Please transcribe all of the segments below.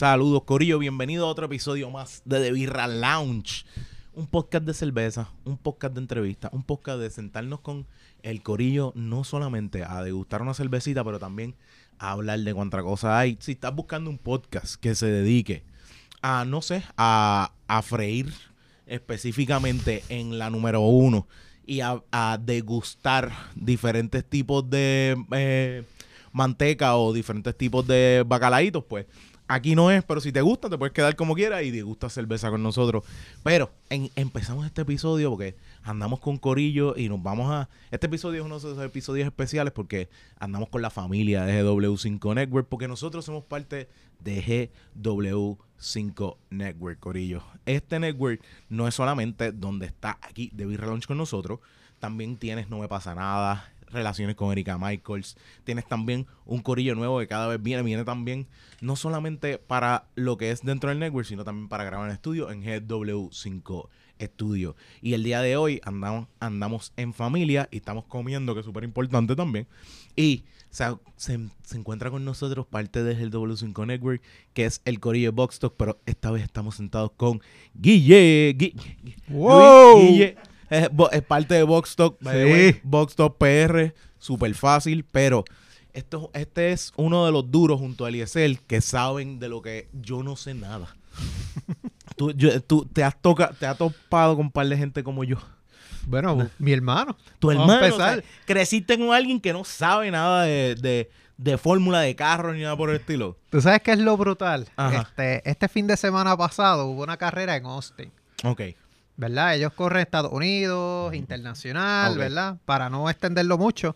Saludos, Corillo. Bienvenido a otro episodio más de The Birra Lounge. Un podcast de cerveza, un podcast de entrevista, un podcast de sentarnos con el Corillo, no solamente a degustar una cervecita, pero también a hablar de cuánta cosa hay. Si estás buscando un podcast que se dedique a, no sé, a, a freír específicamente en la número uno y a, a degustar diferentes tipos de eh, manteca o diferentes tipos de bacalaitos, pues aquí no es, pero si te gusta, te puedes quedar como quieras y degustas cerveza con nosotros. Pero en- empezamos este episodio porque andamos con Corillo y nos vamos a. Este episodio es uno de esos episodios especiales porque andamos con la familia de GW5 Network, porque nosotros somos parte de GW5 Network, Corillo. Este network no es solamente donde está aquí de Beer Launch con nosotros, también tienes No Me Pasa Nada, relaciones con Erika Michaels. Tienes también un corillo nuevo que cada vez viene, viene también, no solamente para lo que es dentro del network, sino también para grabar en estudio en GW5 Studio. Y el día de hoy andamos, andamos en familia y estamos comiendo, que es súper importante también. Y se, se, se encuentra con nosotros parte del GW5 Network, que es el corillo de Box Talk, pero esta vez estamos sentados con Guille. Gui- Gui- ¡Wow! Luis Guille es, parte de Box Talk. Sí. Box Talk PR, súper fácil, pero esto, este es uno de los duros junto a Eliezer que saben de lo que yo no sé nada. tú, yo- tú te, has toca, te has topado con un par de gente como yo. Bueno, mi hermano. Tu hermano, o empezar. sea, creciste con alguien que no sabe nada de, de, de fórmula de carro ni nada por el estilo. ¿Tú sabes qué es lo brutal? Ajá. Este, este fin de semana pasado hubo una carrera en Austin, Ok. ¿Verdad? Ellos corren Estados Unidos, internacional. ¿verdad? Para no extenderlo mucho.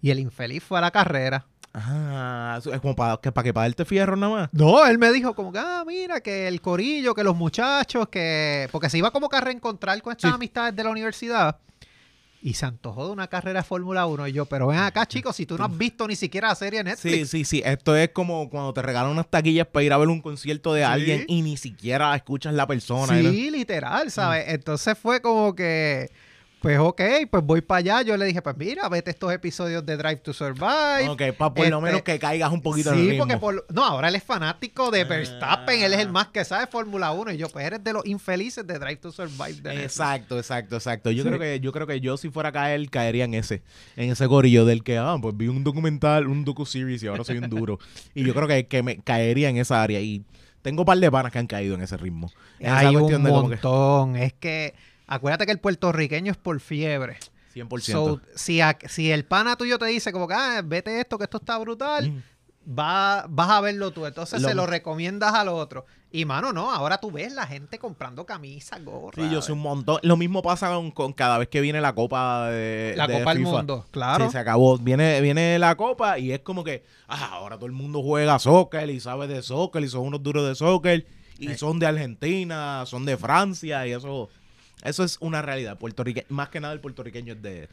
Y el infeliz fue a la carrera. Ah, es como para que, para que para darte fierro nada más. No, él me dijo como que, ah, mira, que el corillo, que los muchachos, que... Porque se iba como que a reencontrar con estas Sí. amistades de la universidad. Y se antojó de una carrera de Fórmula 1. Y yo, pero ven acá, chicos, si tú no has visto ni siquiera la serie de Netflix. Sí, sí, sí. Esto es como cuando te regalan unas taquillas para ir a ver un concierto de Sí. alguien y ni siquiera escuchas la persona. ¿no? Sí, literal, ¿sabes? Entonces fue como que, pues ok, pues voy para allá. Yo le dije, pues mira, vete estos episodios de Drive to Survive. Ok, para por lo Este, menos que caigas un poquito en el Sí, ritmo. porque por, no, ahora él es fanático de Ah. Verstappen, él es el más que sabe Fórmula 1 y yo, pues eres de los infelices de Drive to Survive. de. Exacto, exacto, exacto. Yo Sí. creo que yo creo que yo si fuera a caer caería en ese, en ese gorillo del que ah, pues vi un documental, un docu series y ahora soy un duro. y yo creo que, que me caería en esa área y tengo un par de panas que han caído en ese ritmo. En esa Hay un cuestión de como que. Es que, acuérdate que el puertorriqueño es por fiebre. 100%. So, si, a- si el pana tuyo te dice como que, ah, vete esto, que esto está brutal, Mm. va, vas a verlo tú. Entonces Lo- se lo recomiendas al otro. Y mano, no, ahora tú ves la gente comprando camisas, gorras. Sí, yo sé un montón. Lo mismo pasa con, con cada vez que viene la Copa de La de Copa del. Mundo, claro. Sí, se acabó. Viene, viene la Copa y es como que ah, ahora todo el mundo juega soccer y sabe de soccer y son unos duros de soccer y Sí. son de Argentina, son de Francia y eso eso es una realidad. Puertorrique más que nada el puertorriqueño es de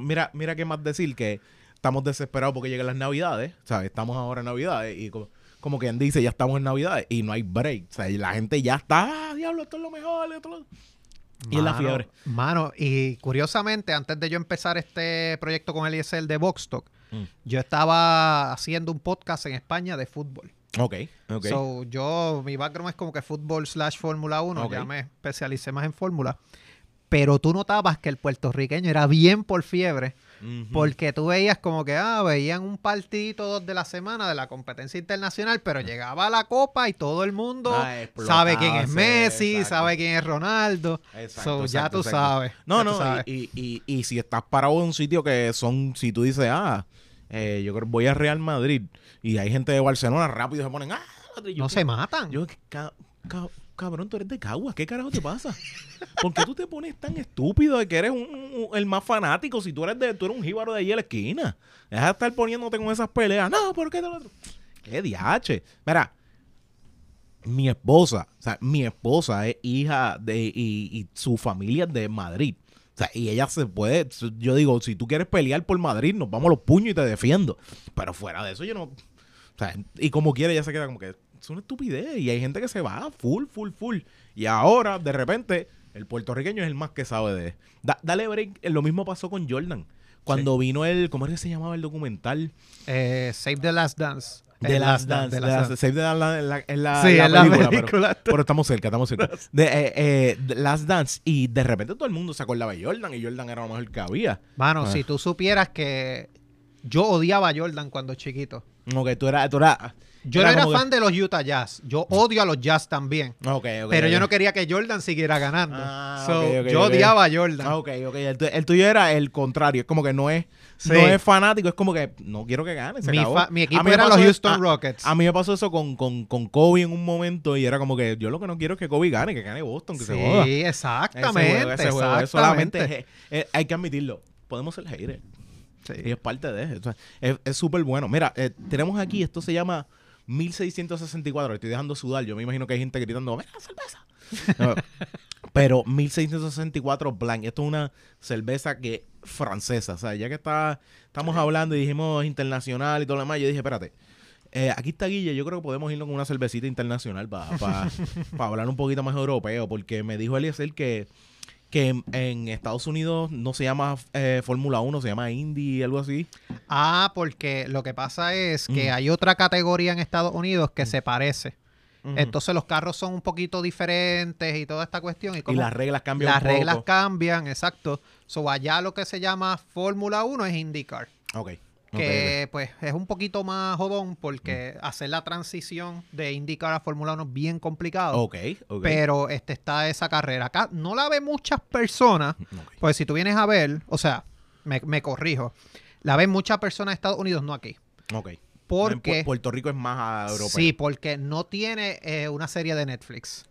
Mira, mira qué más decir que estamos desesperados porque llegan las Navidades, ¿sabes? Estamos ahora en Navidades y como, como quien dice, ya estamos en Navidades y no hay break, o sea, y la gente ya está, ah, diablo, esto es lo mejor, esto es lo... Y es la fiebre. Mano, y curiosamente, antes de yo empezar este proyecto con Eliezer de Vox Talk, Mm. yo estaba haciendo un podcast en España de fútbol. Ok, ok. So, yo, mi background es como que fútbol slash Fórmula 1, Ok. ya me especialicé más en Fórmula. Pero tú notabas que el puertorriqueño era bien por fiebre, porque tú veías como que, ah, veían un partidito dos de la semana de la competencia internacional, pero llegaba la copa y todo el mundo Ah, sabe quién es Messi, exacto. sabe quién es Ronaldo. Exacto, So, ya tú sabes. No, ya no, sabes. y, y, y, y si estás parado en un sitio que son, si tú dices, ah, eh, yo creo voy a Real Madrid y hay gente de Barcelona, rápido se ponen, ah, yo, no se matan. Yo, ca- ca- cabrón, tú eres de Caguas, ¿qué carajo te pasa? ¿Por qué tú te pones tan estúpido de que eres un- un- el más fanático si tú eres de, tú eres un jíbaro de allí a la esquina? Deja de estar poniéndote con esas peleas. No, ¿por qué te lo? ¿Qué diache? Mira, mi esposa, o sea, mi esposa es hija de, y, y su familia es de Madrid. O sea, y ella se puede, yo digo, si tú quieres pelear por Madrid, nos vamos a los puños y te defiendo. Pero fuera de eso, yo no, o sea, y como quiere, ella se queda como que es una estupidez. Y hay gente que se va full, full, full. Y ahora, de repente, el puertorriqueño es el más que sabe de. Da- dale break. eh, Lo mismo pasó con Jordan. Cuando vino el. ¿Cómo es que se llamaba el documental? Eh, Save the Last Dance. De Last Dance. de Last- Dance. Es la, es la- Sí, la es la película, pero- película. Pero, estamos cerca, estamos cerca. De, eh, eh, de Last Dance. Y de repente todo el mundo se acordaba de Jordan. Y Jordan era lo mejor que había. Mano, Ah. si tú supieras que yo odiaba a Jordan cuando chiquito. Que tú eras... Tú eras Yo no era como que- fan de los Utah Jazz. Yo odio a los Jazz también. Pero yo no quería que Jordan siguiera ganando. Ah, So, yo odiaba a Jordan. Ah, ok, ok. El, tu- el tuyo era el contrario. Es como que no es, Sí. no es fanático. Es como que no quiero que gane. Se mi, acabó. mi A equipo era los es- Houston Rockets. A mí me pasó eso con, con, con Kobe en un momento y era como que yo lo que no quiero es que Kobe gane, que gane Boston, que se joda. sí, Ese exactamente. juego, ese juego, es solamente exactamente. eh, eh, hay que admitirlo. Podemos ser haters. Sí. Y es parte de eso. Es es súper bueno. Mira, eh, tenemos aquí, esto se llama 1664. Estoy dejando sudar. Yo me imagino que hay gente gritando, ¡Mira, cerveza! No, pero 1664 Blanc. Esto es una cerveza que francesa. O sea, ya que está, estamos hablando y dijimos internacional y todo lo demás, yo dije, espérate. eh, aquí está Guille, yo creo que podemos irnos con una cervecita internacional para hablar un poquito más europeo, porque me dijo Eliezer que, que en, en Estados Unidos no se llama eh, Fórmula 1, se llama Indy, algo así. Ah, porque lo que pasa es que Mm. hay otra categoría en Estados Unidos que Mm. se parece. Entonces los carros son un poquito diferentes y toda esta cuestión. Y, las reglas cambian las un poco. reglas cambian, exacto. So allá lo que se llama Fórmula 1 es IndyCar. Ok. Que pues es un poquito más jodón porque hacer la transición de IndyCar a Fórmula 1 es bien complicado. Ok, ok. Pero este está esa carrera. Acá no la ven muchas personas. Ok. Pues si tú vienes a ver, o sea, me, me corrijo. La ven muchas personas de Estados Unidos, no aquí. Ok. Porque Pu- Puerto Rico es más a europeo. Sí, porque no tiene eh, una serie de Netflix.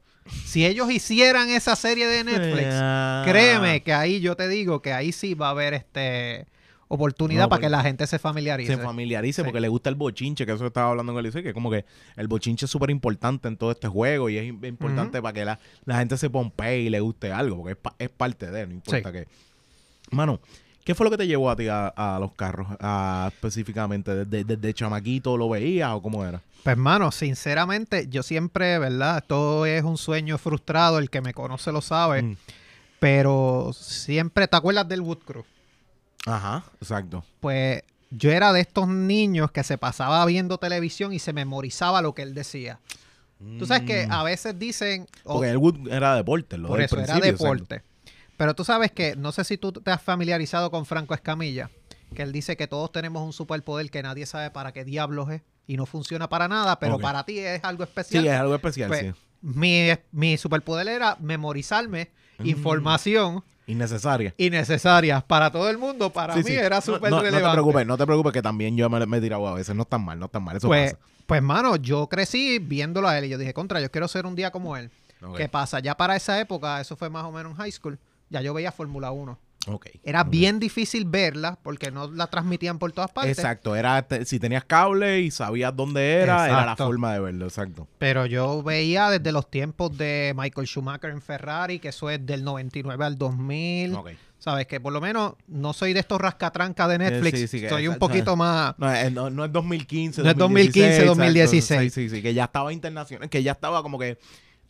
Si ellos hicieran esa serie de Netflix, Ah. créeme que ahí yo te digo que ahí sí va a haber este oportunidad No, para que porque la gente se familiarice. se familiarice Sí. porque le gusta el bochinche, que eso estaba hablando con Eliseo, que como que el bochinche es súper importante en todo este juego y es im- importante para que la, la gente se pompee y le guste algo, porque es, pa- es parte de, no importa Sí. qué. Mano, ¿qué fue lo que te llevó a ti a, a los carros a- específicamente? ¿Desde, desde chamaquito lo veías o cómo era? Pues, mano, sinceramente, yo siempre, ¿verdad? Esto es un sueño frustrado. El que me conoce lo sabe. Mm. Pero siempre, ¿te acuerdas del Wood Crew? Ajá, exacto. Pues yo era de estos niños que se pasaba viendo televisión y se memorizaba lo que él decía. Tú sabes que Mm. a veces dicen... o- Porque el Wood era deporte, lo por eso era exacto. deporte. Pero tú sabes que, no sé si tú te has familiarizado con Franco Escamilla, que él dice que todos tenemos un superpoder que nadie sabe para qué diablos es y no funciona para nada, pero para ti es algo especial. Sí, es algo especial, Pues, sí. mi, mi superpoder era memorizarme Mm. información Innecesaria. innecesaria para todo el mundo. Para Sí, mí sí. era súper no, no, relevante. te preocupes, no te preocupes que también yo me, me he tirado a veces. No están mal, no están mal. Eso Pues, pasa. pues, mano, yo crecí viéndolo a él y yo dije, contra, yo quiero ser un día como él. ¿Qué pasa? Ya para esa época, eso fue más o menos en high school, ya yo veía Fórmula 1. Ok. Era bien difícil verla porque no la transmitían por todas partes. Exacto, era te- si tenías cable y sabías dónde era, era la forma de verlo, exacto. Pero yo veía desde los tiempos de Michael Schumacher en Ferrari, que eso es del 99 al 2000. Ok. Sabes que por lo menos no soy de estos rascatrancas de Netflix. sí, sí, que soy un poquito más. No, es, no, no es 2015, No es 2016, 2015, exacto. 2016. Sí, sí, sí, que ya estaba internacional, que ya estaba como que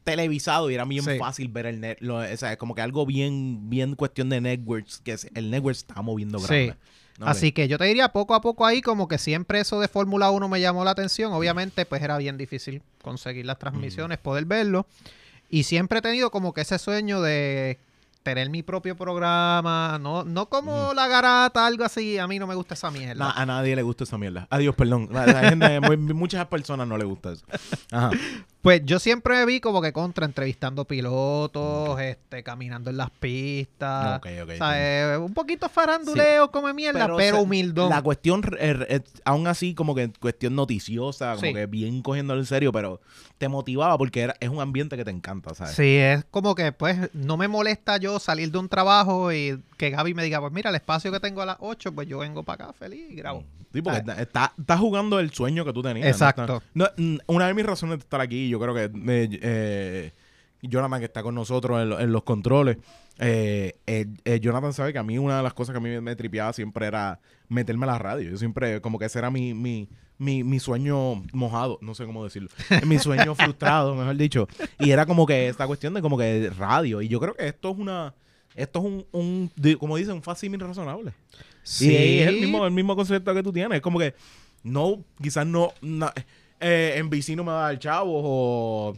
televisado y era bien Sí. fácil ver el net, lo- o sea, es como que algo bien, bien cuestión de networks, que el network está moviendo Sí. grande. Ok. Así que yo te diría poco a poco ahí como que siempre eso de Fórmula 1 me llamó la atención. Obviamente pues era bien difícil conseguir las transmisiones, poder verlo. Y siempre he tenido como que ese sueño de tener mi propio programa, no, no como la garata, algo así. A mí no me gusta esa mierda. Na- a nadie le gusta esa mierda. Adiós, perdón. La- la gente- muy- muchas personas no le gusta eso. Ajá. Pues yo siempre vi como que contra entrevistando pilotos, este, caminando en las pistas. Ok, ok, O sea, eh, un poquito faranduleo, come mierda, pero, se- humildón. La cuestión, eh, eh, aún así, como que cuestión noticiosa, como Sí. que bien cogiéndolo en serio, pero te motivaba porque era, es un ambiente que te encanta, ¿sabes? Sí, es como que pues no me molesta yo salir de un trabajo y que Gaby me diga, pues mira, el espacio que tengo a las 8, pues yo vengo para acá feliz y grabo. Sí, porque Ah. está- está, jugando el sueño que tú tenías. Exacto. No, una de mis razones de estar aquí, yo creo que eh, eh, Jonathan, que está con nosotros en, lo- en los controles, eh, Jonathan sabe que a mí una de las cosas que a mí me, me tripeaba siempre era meterme a la radio. Yo siempre, como que ese era mi, mi, mi, mi sueño mojado, no sé cómo decirlo. mi sueño frustrado, mejor dicho. Y era como que esta cuestión de como que radio. Y yo creo que esto es una... Esto es un, un como dicen, un fácil razonable. Sí. Y es el mismo, el mismo concepto que tú tienes. Es como que no, quizás no, eh, en VC no me va a dar chavos o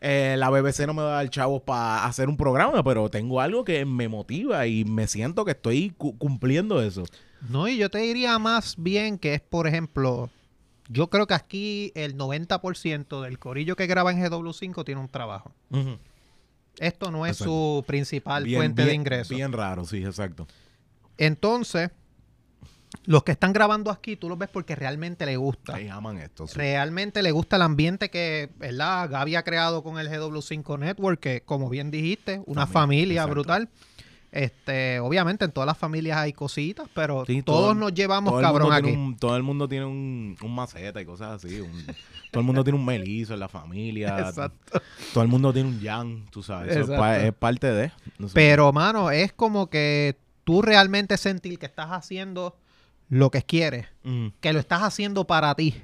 eh, la BBC no me va a dar chavos para hacer un programa, pero tengo algo que me motiva y me siento que estoy cu- cumpliendo eso. No, y yo te diría más bien que es, por ejemplo, yo creo que aquí el 90% del corillo que graba en GW5 tiene un trabajo. Esto no es Exacto. su principal Bien- fuente de ingresos. Bien raro, sí, exacto. Entonces, los que están grabando aquí, tú los ves porque realmente les gusta. Ahí aman esto. sí. Realmente le gusta el ambiente que, ¿verdad? Gaby ha creado con el GW5 Network, que como bien dijiste, una Familia, familia exacto. brutal. Este, obviamente en todas las familias hay cositas, pero Sí, todos todo- nos llevamos todo cabrón aquí. un- todo el mundo tiene un, un maceta y cosas así. un- todo el mundo tiene un melizo en la familia. Exacto. Todo el mundo tiene un yang, tú sabes. Eso es, pa- es parte de. no sé. Pero, mano, es como que tú realmente sentir que estás haciendo lo que quieres, Mm, que lo estás haciendo para ti.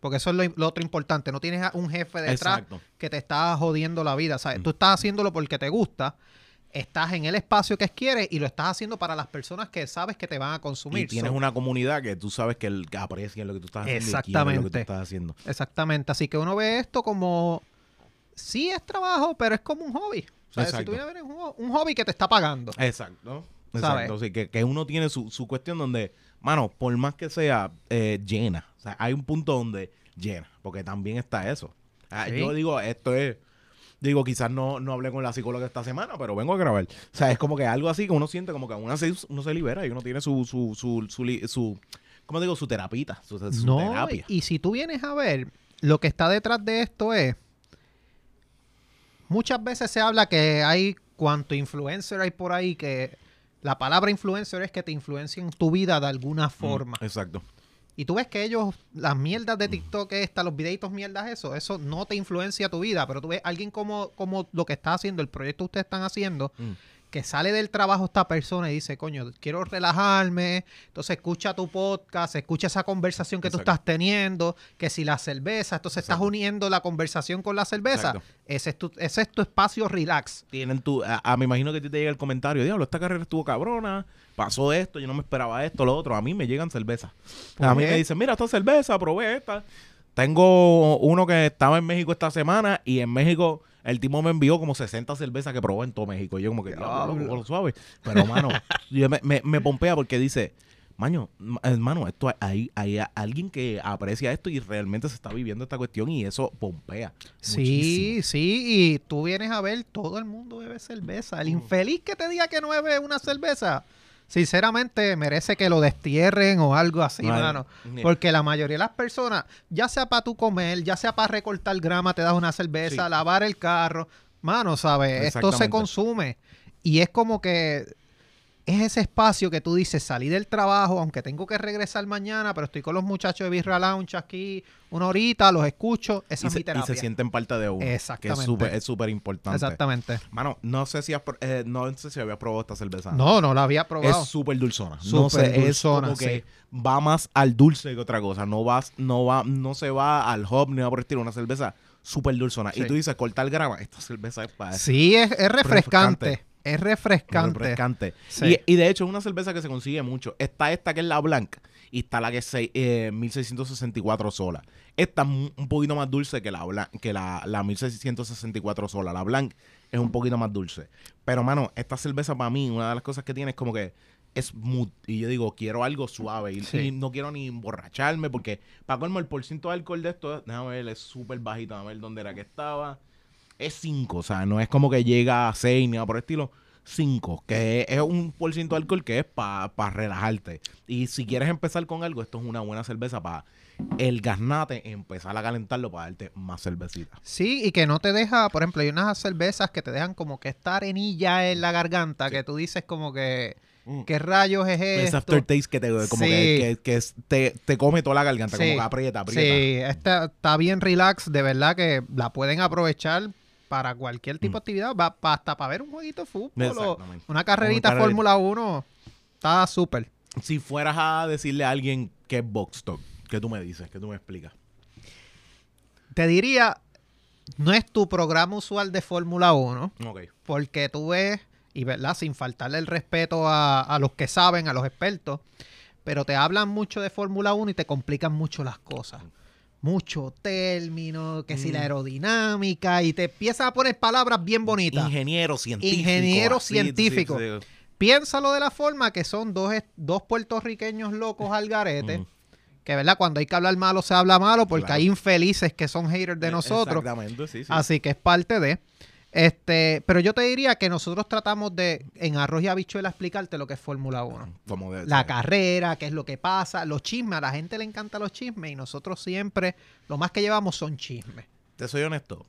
Porque eso es lo, lo otro importante. No tienes a un jefe detrás Exacto. que te está jodiendo la vida. ¿sabes? Mm. Tú estás haciéndolo porque te gusta. Estás en el espacio que quieres y lo estás haciendo para las personas que sabes que te van a consumir. Y tienes So, una comunidad que tú sabes que, el, que aprecian lo que tú estás haciendo. y quieren lo que tú Exactamente. estás haciendo. Exactamente. Así que uno ve esto como. Sí es trabajo, pero es como un hobby. ¿sabes? Si Exacto. tú vienes a ver, un, un hobby que te está pagando. Exacto. ¿Sabes? Exacto. Sí, que, que uno tiene su, su cuestión donde, mano, por más que sea eh, llena. O sea, hay un punto donde llena. Porque también está eso. Ah, Sí. Yo digo, esto es. Digo, quizás no, no hablé con la psicóloga esta semana, pero vengo a grabar. O sea, es como que algo así que uno siente como que uno se, uno se libera y uno tiene su, su, su, su, su- ¿cómo digo? Su terapita, su, su no, terapia. y si tú vienes a ver, lo que está detrás de esto es. Muchas veces se habla que hay cuanto influencer hay por ahí que la palabra influencer es que te influencian tu vida de alguna forma. Mm, exacto. Y tú ves que ellos, las mierdas de TikTok, esta, los videitos mierdas, eso, eso no te influencia tu vida, pero tú ves alguien como, como lo que está haciendo, el proyecto que ustedes están haciendo, Mm. Que sale del trabajo esta persona y dice, coño, quiero relajarme, entonces escucha tu podcast, escucha esa conversación que tú estás teniendo, que si la cerveza, entonces estás uniendo la conversación con la cerveza, Exacto. ese es, tu, ese es tu espacio relax. tienen tu. A, a- me imagino que a ti te llega el comentario: Diablo, esta carrera estuvo cabrona. Pasó esto, yo no me esperaba esto, lo otro. A mí me llegan cervezas. A mí me dicen: Mira, esta cerveza, probé esta. Tengo uno que estaba en México esta semana y en México el tipo me envió como 60 cervezas que probó en todo México. Y yo, como que, diablo, loco, suave. Pero, mano, yo me, me, me pompea porque dice. Maño, hermano, esto hay, hay alguien que aprecia esto y realmente se está viviendo esta cuestión y eso pompea. muchísimo. Sí, sí, y tú vienes a ver, todo el mundo bebe cerveza. El infeliz que te diga que no bebe una cerveza, sinceramente merece que lo destierren o algo así, Ay, mano. Porque la mayoría de las personas, ya sea para tu comer, ya sea para recortar grama, te das una cerveza, Sí. lavar el carro, mano, ¿sabes? Esto se consume. Y es como que es ese espacio que tú dices, salí del trabajo, aunque tengo que regresar mañana, pero estoy con los muchachos de Birra Lounge aquí una horita, los escucho, esa y, es se, mi y se sienten parte de uno. Que Exactamente. es súper es súper importante. Exactamente. Mano, no sé si has, eh, no sé si había probado esta cerveza. No, no la había probado. Es súper dulzona. no Súper sé, es dulzona, como que va más al dulce que otra cosa. No vas, no va, no se va al hop ni va por el estilo. Una cerveza súper dulzona. Sí. Y tú dices, cortar grama. Esta cerveza es para Sí, es, es refrescante. Refrescante. Es refrescante. refrescante. Sí. Y, y de hecho es una cerveza que se consigue mucho. Está esta que es la blanca y está la que es eh, 1664 sola. Esta es un poquito más dulce que la blan- que la, la 1664 sola. La blanca es un poquito más dulce. Pero mano, esta cerveza para mí, una de las cosas que tiene es como que es smooth. Y yo digo, quiero algo suave. Y, Sí. y no quiero ni emborracharme porque para colmo el porciento de alcohol de esto, déjame ver, es súper bajito. Déjame ver dónde era que estaba es 5, o sea, no es como que llega a 6 ni nada por el estilo. 5, que es un por ciento de alcohol que es para relajarte. Y si quieres empezar con algo, esto es una buena cerveza para el gasnate, empezar a calentarlo para darte más cervecita. Sí, y que no te deja, por ejemplo, hay unas cervezas que te dejan como que esta arenilla en la garganta, Sí. que tú dices como que, Mm. ¿qué rayos es esto? aftertaste que te, como Sí. que, que- que es- te, te come toda la garganta, Sí. como que aprieta, aprieta. Sí, esta está bien relax, de verdad que la pueden aprovechar para cualquier tipo de actividad, va, hasta para ver un jueguito de fútbol o una carrerita. Fórmula 1, está súper. Si fueras a decirle a alguien que es box talk, ¿qué tú me dices? ¿Qué tú me explicas? Te diría, no es tu programa usual de Fórmula 1, Ok. porque tú ves, y verdad, sin faltarle el respeto a, a los que saben, a los expertos, pero te hablan mucho de Fórmula 1 y te complican mucho las cosas. Mucho término, que si la Mm. aerodinámica, y te empiezan a poner palabras bien bonitas. Ingeniero científico. Ingeniero así, científico. sí, sí. Piénsalo de la forma que son dos, dos puertorriqueños locos al garete. Ujú. Que, ¿verdad? Cuando hay que hablar malo, se habla malo, porque Claro. hay infelices que son haters de Eh, nosotros. Exactamente, sí, sí. Así que es parte de. Este, pero yo te diría que nosotros tratamos de, en arroz y habichuela, explicarte lo que es Fórmula 1. Como debe La carrera, qué es lo que pasa, los chismes. A la gente le encantan los chismes y nosotros siempre, lo más que llevamos son chismes. Te soy honesto.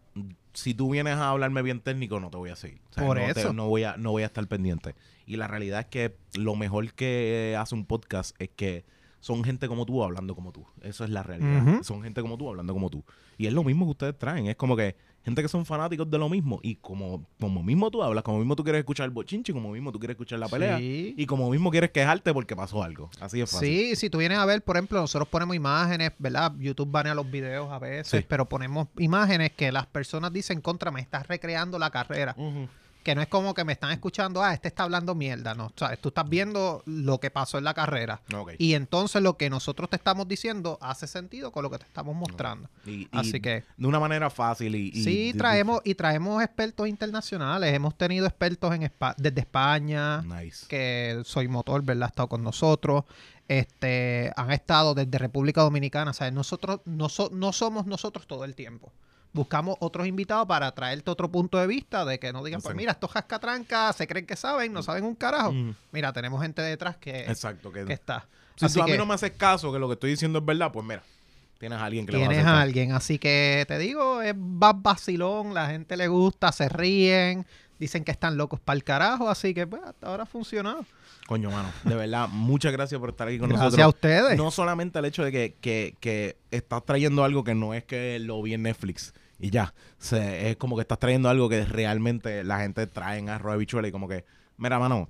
Si tú vienes a hablarme bien técnico, no te voy a seguir. O sea, Por no te- eso. no, voy a, no voy a estar pendiente. Y la realidad es que lo mejor que hace un podcast es que son gente como tú hablando como tú. Eso es la realidad. Son gente como tú hablando como tú. Y es lo mismo que ustedes traen. Es como que gente que son fanáticos de lo mismo. Y como, como mismo tú hablas, como mismo tú quieres escuchar el bochinche, como mismo tú quieres escuchar la pelea. Sí. Y como mismo quieres quejarte porque pasó algo. Así es fácil. Sí, si tú vienes a ver, por ejemplo, nosotros ponemos imágenes, ¿verdad? YouTube banea los videos a veces, Sí. pero ponemos imágenes que las personas dicen contra, me estás recreando la carrera. Ujú. Que no es como que me están escuchando, ah, este está hablando mierda, no. ¿sabes? Tú estás viendo lo que pasó en la carrera. Y entonces lo que nosotros te estamos diciendo hace sentido con lo que te estamos mostrando. Y Así que de una manera fácil y, y- sí, traemos y traemos expertos internacionales. Hemos tenido expertos en desde España, Nice. que Soy Motor, ¿verdad? Ha estado con nosotros. Este, han estado desde República Dominicana. O sea, nosotros no, so- no somos nosotros todo el tiempo. Buscamos otros invitados para traerte otro punto de vista de que no digan, pues mira, estos jascatrancas se creen que saben, no saben un carajo. Mm. Mira, tenemos gente detrás que, Exacto. Que, que está. si Así tú a mí no me haces caso que lo que estoy diciendo es verdad, pues mira, tienes a alguien que le va a tienes a alguien. Así que te digo, es más vacilón, la gente le gusta, se ríen, dicen que están locos para el carajo. Así que pues hasta ahora ha funcionado. Coño, mano, de verdad, muchas gracias por estar aquí con Gracias a nosotros. ustedes. No solamente el hecho de que, que, que estás trayendo algo que no es que lo vi en Netflix y ya. Se- es como que estás trayendo algo que realmente la gente trae en arroz de bichuela y como que, mira, mano,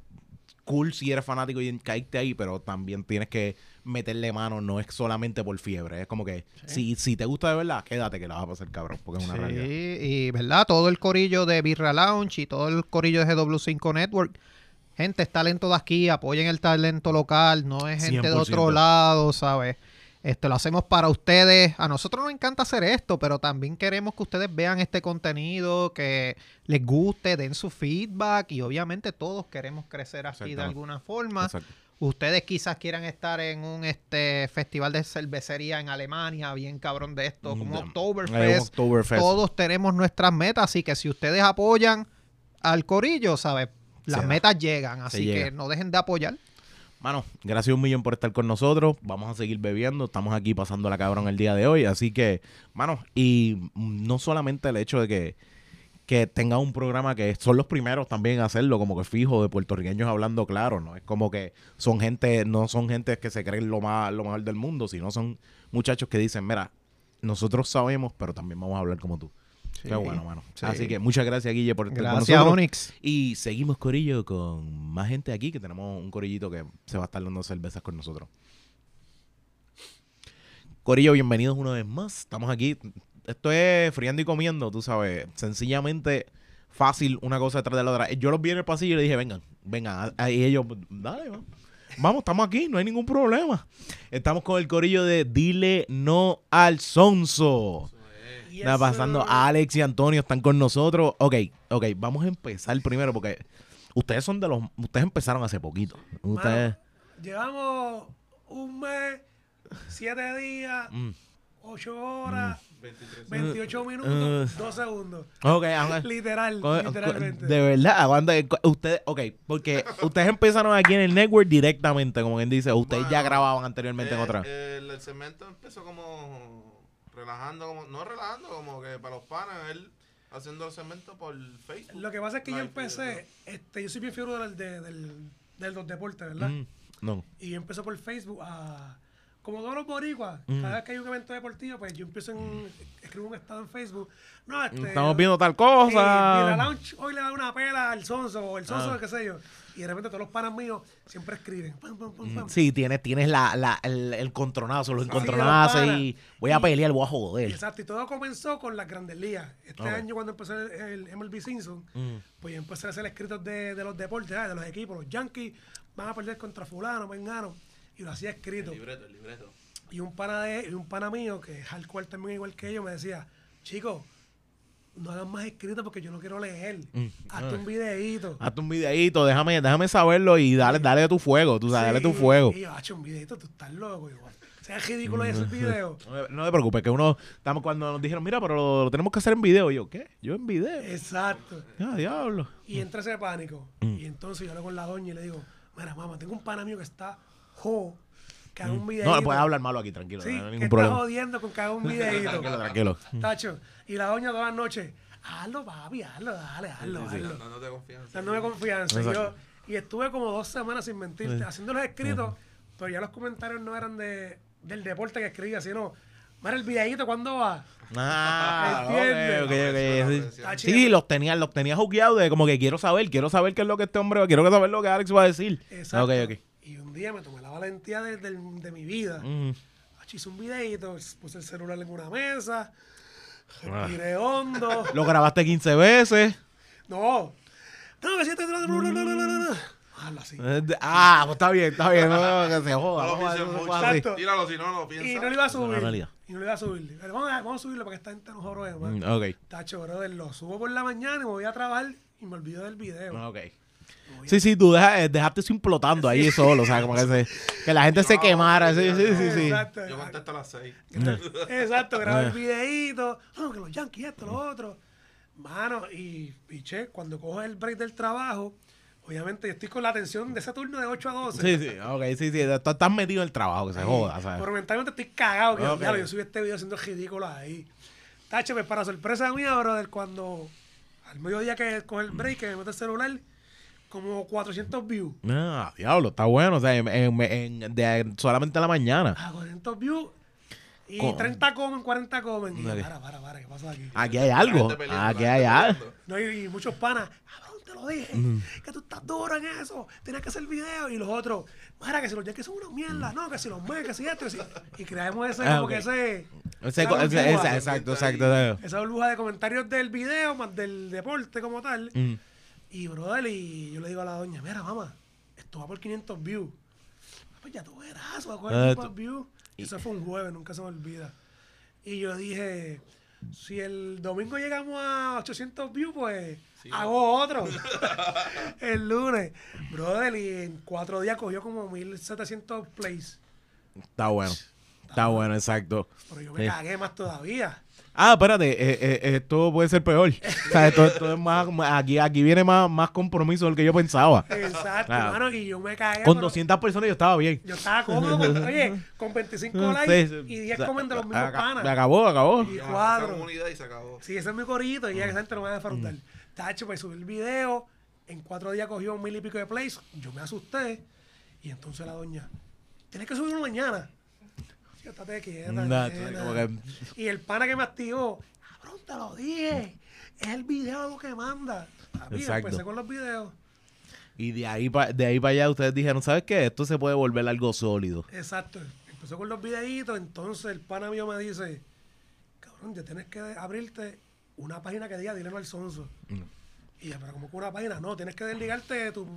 cool si eres fanático y caíste ahí, pero también tienes que meterle mano, no es solamente por fiebre. Es como que si, si te gusta de verdad, quédate que la vas a pasar cabrón, porque es una Sí, realidad. y verdad, todo el corillo de Birra Lounge y todo el corillo de GW5 Network. Gente, es talento de aquí, apoyen el talento local, no es gente de 100%. otro lado, ¿sabes? Esto lo hacemos para ustedes. A nosotros nos encanta hacer esto, pero también queremos que ustedes vean este contenido, que les guste, den su feedback y obviamente todos queremos crecer aquí de alguna forma. Exacto. Ustedes quizás quieran estar en un este festival de cervecería en Alemania, bien cabrón de esto, como Mm, Oktoberfest. Oktoberfest. Todos tenemos nuestras metas, así que si ustedes apoyan al corillo, ¿sabes? Las Se da. metas llegan, así llega. que no dejen de apoyar. Mano, gracias un millón por estar con nosotros. Vamos a seguir bebiendo. Estamos aquí pasando la cabrón el día de hoy. Así que, mano, y no solamente el hecho de que, que tenga un programa que son los primeros también a hacerlo, como que fijo, de puertorriqueños hablando claro, ¿no? Es como que son gente, no son gente que se creen lo más, lo mejor del mundo, sino son muchachos que dicen, mira, nosotros sabemos, pero también vamos a hablar como tú. Qué bueno, mano. sí. Así que muchas gracias, Guille, por estar con Gracias, nosotros. Onyx. Y seguimos, Corillo, con más gente aquí, que tenemos un corillito que se va a estar dando cervezas con nosotros. Corillo, bienvenidos una vez más. Estamos aquí. Esto es friando y comiendo, tú sabes. Sencillamente fácil, una cosa detrás de la otra. Yo los vi en el pasillo y le dije, vengan, vengan. Y ellos, dale, va. Vamos, estamos aquí, no hay ningún problema. Estamos con el corillo de Dile No al Sonso. Está pasando. Alex y Antonio están con nosotros. Ok, ok, vamos a empezar primero porque ustedes son de los. Ustedes empezaron hace poquito. Ustedes. Llevamos un mes, siete días, Mm. ocho horas, 28 Uh, minutos, dos segundos. Ok, ajá. Literal, literalmente. De verdad, aguanta, co- ustedes, ok, porque ustedes empezaron aquí en el network directamente, como quien dice, ustedes ya grababan anteriormente en Eh, otra. eh, el, el segmento empezó como relajando, como no relajando, como que para los panas, él haciendo el segmento por Facebook. Lo que pasa es que yo empecé, este, yo soy bien figura del, de, del, del los deportes, ¿verdad? Mm, no. Y yo empecé por Facebook a... Como todos los boricuas, Mm. cada vez que hay un evento deportivo, pues yo empiezo en... Escribo un estado en Facebook. No, este... Estamos viendo tal eh, cosa. Mira, Lounge hoy le da una pela al Sonso, o el Sonso, Ah. qué sé yo. Y de repente todos los panas míos siempre escriben. Pam, pam, pam, pam. Sí, tienes, tienes la, la, el, el contronazo, los Sí, encontronazos panas. y voy a pelear, voy a joder. Exacto, y todo comenzó con las grandes ligas. Este año cuando empezó el, el MLB Simpson, Mm. pues yo empecé a hacer escritos de, de los deportes, de los equipos. Los Yankees van a perder contra fulano, vengano. Y lo hacía escrito. El libreto, el libreto. Y un pana de y un pana mío, que es hardcore también igual que yo, me decía, chico, no hagas más escrito porque yo no quiero leer. Mm. Hazte un videíto. Hazte un videíto, déjame, déjame saberlo y dale, dale tu fuego, tú sabes, dale tu fuego. Y yo, "Hacho, un videito, tú estás loco. Yo, sea ridículo ese video. No, te preocupes, que uno, estamos cuando nos dijeron, mira, pero lo, lo tenemos que hacer en video. Y yo, ¿qué? Yo en video. Exacto. Ah, diablo. Y entra ese pánico. Mm. Y entonces yo hablo con la doña y le digo, mira, mamá, tengo un pana mío que está jo, que haga un videito. Mm. No, puedes hablar malo aquí, tranquilo, Sí, no hay que ningún está problema. jodiendo con que haga un videito. Tranquilo, tranquilo. Tacho. Y la doña todas las noches, hazlo, papi, hazlo, dale, hazlo, hazlo. Dándote confianza. Dándome confianza. Y, yo, y estuve como dos semanas sin mentirte, haciendo los escritos, pero ya los comentarios no eran de, del deporte que escribía, sino, mira, el videito, ¿cuándo va? Ah, ¿Entiendes? ok, ok, ok, sí. Sí, los tenía, los tenía jugueados de como que quiero saber, quiero saber qué es lo que este hombre, quiero saber lo que Alex va a decir. Exacto. Un día me tomé la valentía de, de- de mi vida. Ach, Hice un videito, puse el celular en una mesa, Ah. respiré hondo. Lo grabaste 15 veces. No. No, que siete. Hazlo así. Eh, Ah, pues está bien, está bien. No, que se joda. No lo pienses mucho. Exacto. Tíralo, si no, no lo piensas. Y no lo iba a subir. Y no lo iba a subir. Pero vamos a, vamos a subirlo para que esta gente no jorobe más. Mm, Ok, Tacho, brother, lo subo por la mañana y me voy a trabajar y me olvido del video. ok. Sí, sí, tú deja, eh, dejaste eso implotando ahí solo, o sea, como que, se, que la gente se quemara. Sí, no, sí, no. sí, sí. Exacto. Yo contesto a las 6. Exacto, grabo Eh. el videíto. No, que los yankees, esto, lo otro. Mano, y piché, cuando cojo el break del trabajo, obviamente yo estoy con la atención de ese turno de 8 a 12. Sí, sí, ok, sí, sí. Tú estás metido en el trabajo, que se joda, ¿sabes? Pero mentalmente estoy cagado. Que diablo, yo subí este video haciendo ridículo ahí. Tacho, pues para sorpresa mía, brother, cuando al mediodía que coge el break, que me meto el celular, como 400 views. Ah, diablo, está bueno. O sea, en, en- en- de- solamente en la mañana. Ah, 400 views. Y Co- 30 comen, 40 comen. Y para, para, para, ¿qué pasa aquí? Aquí hay algo. peleando, Aquí hay algo. No, y, y muchos panas, cabrón, te lo dije, que tú estás duro en eso, tienes que hacer video. Y los otros, mira, que si los yankees son una mierda, no, que si los Mets, que si esto, que si... Y creamos ese, Ah, como ok. que ese... Ese- esa burbuja, ese- ese- exacto, exacto. esa burbuja de comentarios del video, más del deporte como tal. Mm. Y, brother, y yo le digo a la doña, mira, mamá, esto va por 500 views. "Ah, Pues ya tú verás, va a coger Ah, 500 tú- views. Eso fue un jueves, nunca se me olvida. Y yo dije, si el domingo llegamos a 800 views, pues hago otro. el lunes. Brother, y en cuatro días cogió como 1700 plays. Está bueno. Está bueno, exacto. Pero yo me Sí. cagué más todavía. Ah, espérate, eh, eh, esto puede ser peor. O sea, esto, esto es más, más- aquí, aquí viene más, más compromiso del que yo pensaba. Exacto, Ah. hermano, y yo me cagué. Con pero 200 personas yo estaba bien. Yo estaba cómodo, con- oye, con 25 Sí, likes sí. y 10 O sea, comen de los mismos aca- panas. Acabó, acabó. Y Ya, cuadro. esa comunidad y se acabó. Sí, ese es mi corito y ya que esa gente no me va a Mm. defraudar. Tacho, pues subí el video, en cuatro días cogió un mil y pico de plays, yo me asusté y entonces la doña, tienes que subirlo mañana. Yo estate quieta, No, nena". como que- Y el pana que me activó, cabrón, te lo dije, es el video lo que manda. Papi, Exacto. empecé con los videos. Y de ahí para de ahí para allá ustedes dijeron, ¿sabes qué? Esto se puede volver algo sólido. Exacto. Empezó con los videitos, entonces el pana mío me dice, cabrón, ya tienes que abrirte una página que diga Dilema al Sonso. Mm. Y yo, pero como que una página, no, tienes que desligarte de tu,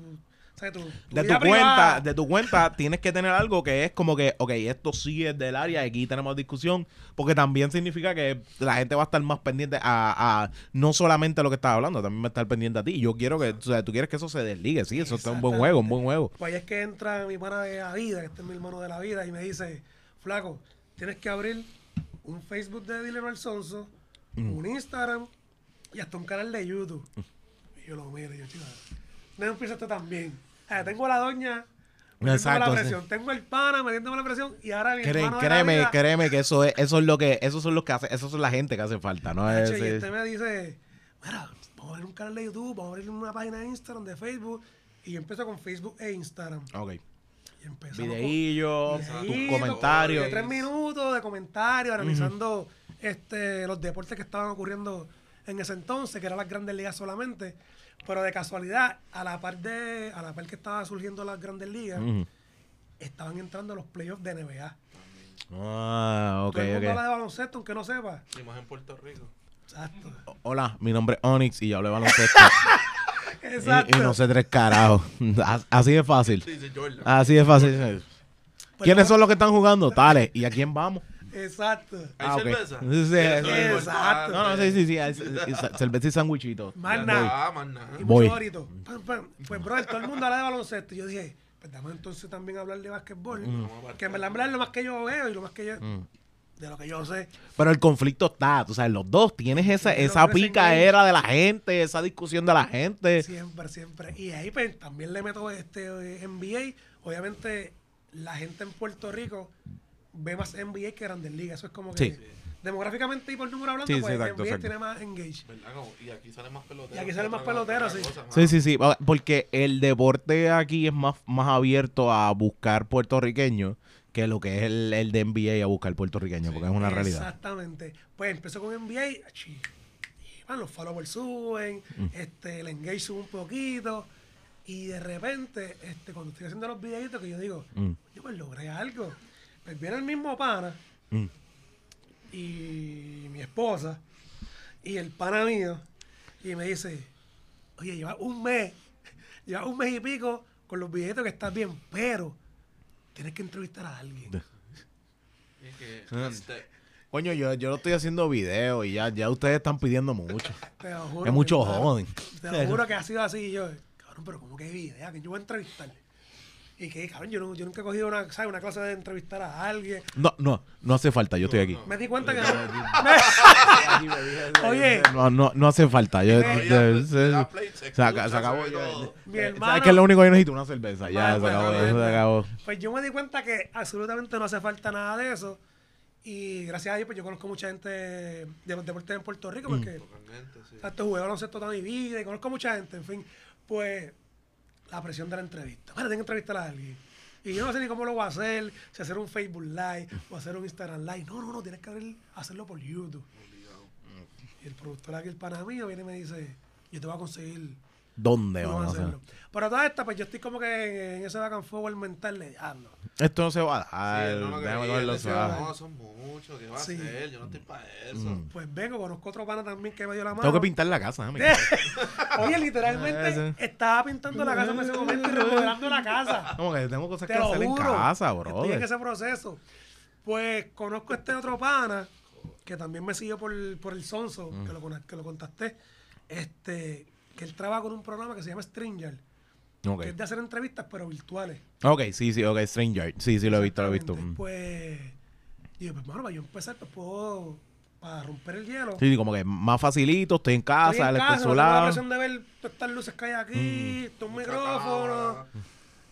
o sea, tu, tu De tu privada. cuenta, de tu cuenta tienes que tener algo que es como que, ok, esto sí es del área, aquí tenemos discusión, porque también significa que la gente va a estar más pendiente a, a no solamente a lo que estás hablando, también va a estar pendiente a ti. Yo quiero que, o sea, tú quieres que eso se desligue, sí, eso está un buen juego, un buen juego. Pues ahí es que entra mi pana de la vida, que este es mi hermano de la vida, y me dice, flaco, tienes que abrir un Facebook de Dilema al Sonso, Mm. un Instagram y hasta un canal de YouTube. Y yo lo miro y yo, chico, no empieza también. Ah, tengo a la doña metiéndome Exacto, la sí. presión, tengo el pana metiéndome la presión y ahora mi Cré- hermano de la créeme, vida, créeme que eso es, eso es lo que, esos son los que hace, esos son la gente que hace falta, ¿no? Es, y es- este me dice, mira, vamos a abrir un canal de YouTube, vamos a abrir una página de Instagram, de Facebook. Y yo empiezo con Facebook e Instagram. ok. Y empezamos con- Videillos, tus comentarios. De tres minutos de comentarios, analizando este, los deportes que estaban ocurriendo en ese entonces, que eran las grandes ligas solamente. Pero de casualidad, a la par de, a la par que estaba surgiendo las grandes ligas, estaban entrando los playoffs de NBA. Ah, ok, Todo el mundo ok. habla de baloncesto, aunque no sepa. Y más en Puerto Rico. Exacto. Hola, mi nombre es Onyx y yo hablo de baloncesto. Exacto. y, y no sé tres carajos. As- Así de fácil. Así de fácil. ¿Quiénes son los que están jugando? Tales. ¿Y a quién vamos? Exacto. ¿Hay Ah, cerveza? Sí, sí, es Exacto. No, no, sí, sí, sí. es- es- Cerveza y sándwichito. Más nada. Ah, más nada. Y Voy. mucho. Pam, pam. Pues, brother, todo el mundo habla de baloncesto. Y yo dije, pues vamos entonces también a hablar de básquetbol. Que en verdad, en verdad es lo más que yo veo y lo más que yo... Mm. De lo que yo sé. Pero el conflicto está, tú sabes, los dos tienes esa, Sí, esa picaera de la gente, esa discusión de la gente. Siempre, siempre. Y ahí pues también le meto este eh, NBA. Obviamente, la gente en Puerto Rico ve más NBA que Grandes Ligas. Eso es como que... Sí. Demográficamente y por número hablando, Sí, sí, pues exacto, NBA exacto. tiene más engage. ¿Verdad? Como- Y aquí salen más peloteros. Y aquí salen más peloteros, sí. cosa, Sí, sí, sí, porque el deporte aquí es más, más abierto a buscar puertorriqueños que lo que es el, el de NBA a buscar puertorriqueños, porque es una realidad. Exactamente. Pues empezó con NBA. Y bueno, los followers suben, Mm. este, el engage sube un poquito. Y de repente, este, cuando estoy haciendo los videitos, que yo digo, Mm. yo pues logré algo. Pues viene el mismo pana Mm. y mi esposa y el pana mío y me dice, oye, lleva un mes, lleva un mes y pico con los videitos que estás bien, pero tienes que entrevistar a alguien. Y es que, Ah. este, Coño, yo, yo lo estoy haciendo video y ya, ya ustedes están pidiendo mucho. Te lo juro. Es mucho joden. Te lo juro que ha sido así. Y yo, cabrón, pero ¿cómo que hay idea? Que yo voy a entrevistar. Y que, cabrón, yo, no- yo nunca he cogido una, ¿sabes? una clase de entrevistar a alguien. No, no, no hace falta, yo estoy aquí. Me di cuenta que Oye, No, no, no hace falta. Yo, se- acabó. todo. mi Eh, hermano. ¿Sabes que es lo único que yo necesito? Una cerveza. Ya, Vale, se acabó. bueno, Eso se acabó. Pues yo me di cuenta que absolutamente no hace falta nada de eso. Y gracias a Dios, pues yo conozco mucha gente de los deportes en Puerto Rico porque totalmente, sí. Exacto, jugué baloncesto toda mi vida y conozco mucha gente, en fin. Pues la presión de la entrevista. Bueno, tengo que entrevistar a alguien. Y yo no sé ni cómo lo voy a hacer, si hacer un Facebook Live o hacer un Instagram Live. No, no, no, tienes que hacerlo por YouTube. Y el productor aquí, el pana mío, viene y me dice, yo te voy a conseguir ¿Dónde vamos a hacer? hacerlo. Pero toda esta, pues yo estoy como que en, en ese back and forward mental de diablo. Esto no se va a Sí, dar. él no lo suave. No, son muchos, ¿qué va a Sí. hacer? Yo no estoy para eso. Mm. Pues vengo, conozco otro pana también que me dio la mano. Tengo que pintar la casa. déjame. Oye, literalmente estaba pintando la casa en ese momento y remodelando la casa. Como que tengo cosas Te que hacer en casa, Estoy en ese proceso. Pues conozco a este otro pana que también me siguió por, por el Sonso, Mm. que, lo, que lo contacté. Este, que él trabaja con un programa que se llama Stringer, Que es de hacer entrevistas, pero virtuales. Ok, sí, sí, ok, Stranger. Sí, sí, lo he visto, lo he visto. Mm. Pues, digo, pues, mano, para yo empezar, pues puedo, para romper el hielo. Sí, sí, como que más facilito, estoy en casa, Estoy en está casa, no tengo la presión de ver todas estas luces que hay aquí, estos Mucha micrófonos.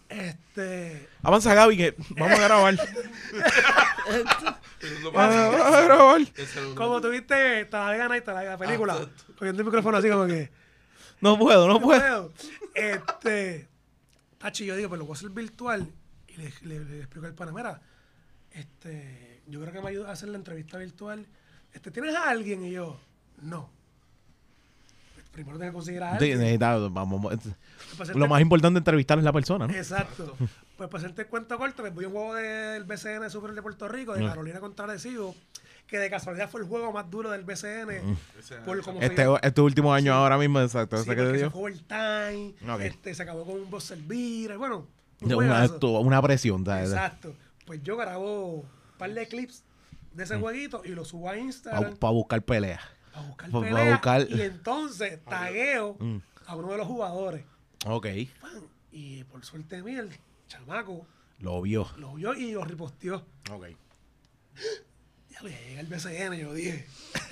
Este, Avanza, Gaby, que vamos a grabar. Eso es lo Vamos a grabar. Como tuviste Talladega Night, Talladega película, Ah, cogiendo el micrófono así como que... No puedo, no No puedo. puedo. Este, Tachi, yo digo, pues lo voy a hacer virtual. Y le, le, le explico al pana, mira, este, yo creo que me ayuda a hacer la entrevista virtual. Este, ¿tienes a alguien? Y yo, no. Primero tengo que conseguir a Sí, alguien. necesitaba- vamos, Pues, lo más importante de entrevistar es la persona, ¿no? Exacto. Pues para hacerte el cuento corto, pues voy a un juego del BCN Super de Puerto Rico, de Mm. Carolina contra Arecibo, que de casualidad fue el juego más duro del BCN. ese- Por como se Este, este último año ahora mismo, exacto. Sí, que te se overtime, Ok. este, se acabó con un boss servir, bueno, un Una, una presión, ¿sabes? Exacto. Pues yo grabo un par de clips de Mm. ese jueguito y lo subo a Para Instagram buscar peleas. para buscar pa- pa pelea, buscar- y entonces tagueo Mm. a uno de los jugadores. Ok. Y por suerte mía, el chamaco Lo vio. lo vio y lo riposteó. Ok. Ya le llega el BCN, yo dije.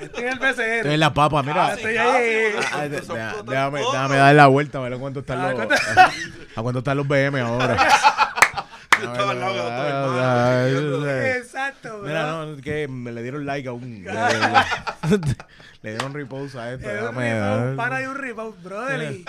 este es el BCN. Estoy en la papa, mira. Ah, estoy ahí. Deja- explota déjame, todo. déjame darle la vuelta, a ver cuánto están Ah, los. ¿cuánto? A cuánto están los BM ahora. Al Ah, ah, Exacto, bro. Mira, no, es que me le dieron like a un. Le, dieron repose a esto. Es un déjame dar- para de un rebound, brother. Y,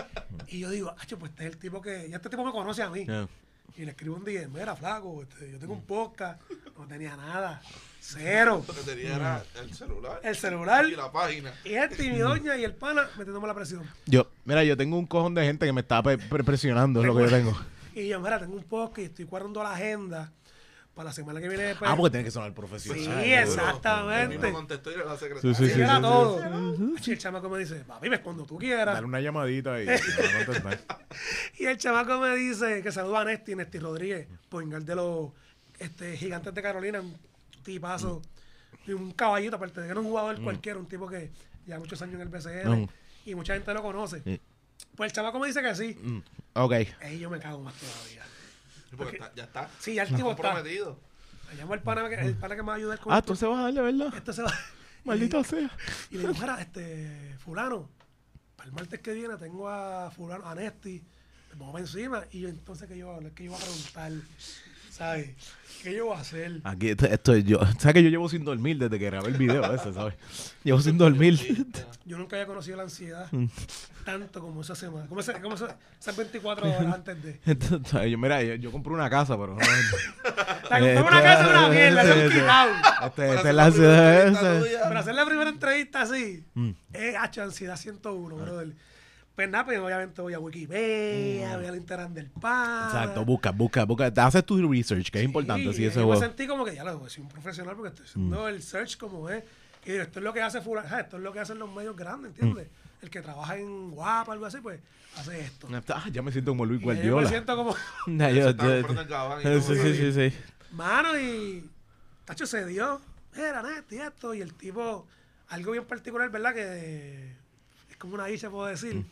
y yo digo, "Acho, pues este es el tipo que. Ya este tipo me conoce a mí. Yeah. Y le escribo un día, mira, flaco, este, yo tengo un podcast. No tenía nada. Cero. Lo que tenía era el celular. El celular. Y la página. Y este, y mi doña y el pana metiéndome la presión. Yo, mira, yo tengo un cojón de gente que me está pre- pre- presionando, es lo que yo tengo. Y yo, mira, tengo un podcast y estoy cuadrando la agenda. Para la semana que viene. pues, Ah, porque tiene que sonar Sí, profesional. seguro. Exactamente. Mismo contestó y le la secretaria. Sí, sí, Sí, sí, era sí, todo. Y el chamaco me dice, papi, ves cuando tú quieras. Dale una llamadita y me va a contestar. Y el chamaco me dice que saluda a Nesti, Nesti Rodríguez, Poingal de los este, gigantes de Carolina, un tipazo, y un caballito, aparte de que es un jugador cualquiera, un tipo que lleva muchos años en el BCN Mm. y mucha gente lo conoce. Sí. Pues el chamaco me dice que sí. Mm, Ok. Ey, yo me cago más todavía. Sí, porque está- ya está. Sí, ya el tipo está. comprometido. Me llamo el pana que, el pana que me va a ayudar con Ah, esto. tú se vas a darle, ¿verdad? Esto se va. Maldito sea. Y le digo, mira, este, fulano, para el martes que viene tengo a fulano, a Nesti, me pongo para encima, y yo, entonces, ¿qué yo? ¿Qué yo voy a preguntar? ¿Sabes? ¿Qué yo voy a hacer? Aquí esto, esto es yo. ¿Sabes que yo llevo sin dormir desde que grabé el video ese, ¿sabes? Llevo sin dormir. Yo nunca había conocido la ansiedad Mm. tanto como esa semana, como, esa- como esa- esas 24 horas antes de... Entonces, yo, mira, yo, yo compré una casa, pero no. La compré una casa de una mierda, de un Sí, sí. quitao. Este, esta es la ansiedad. Para hacer la primera entrevista así, Mm. es H, ansiedad 101, brother. Pues nada, pues obviamente voy a Wikipedia, voy al Instagram del pan. Mm. Exacto, busca, busca, busca. Te haces tu research, que es importante, sí, ese yo me sentí como que ya lo soy un profesional porque estoy haciendo Mm. el search como es. Y digo, esto es lo que hace fulano, esto es lo que hacen los medios grandes, ¿entiendes? Mm. El que trabaja en Guapa, algo así, pues hace esto. Ah, ya me siento como Luis Y ya yo me Guardiola. siento como, Ya, yo- yo- y sí, sí, sí, sí. mano, y Tacho se dio, era Neti esto, y el tipo, algo bien particular, ¿verdad? Que es como una dicha, puedo decir, Mm.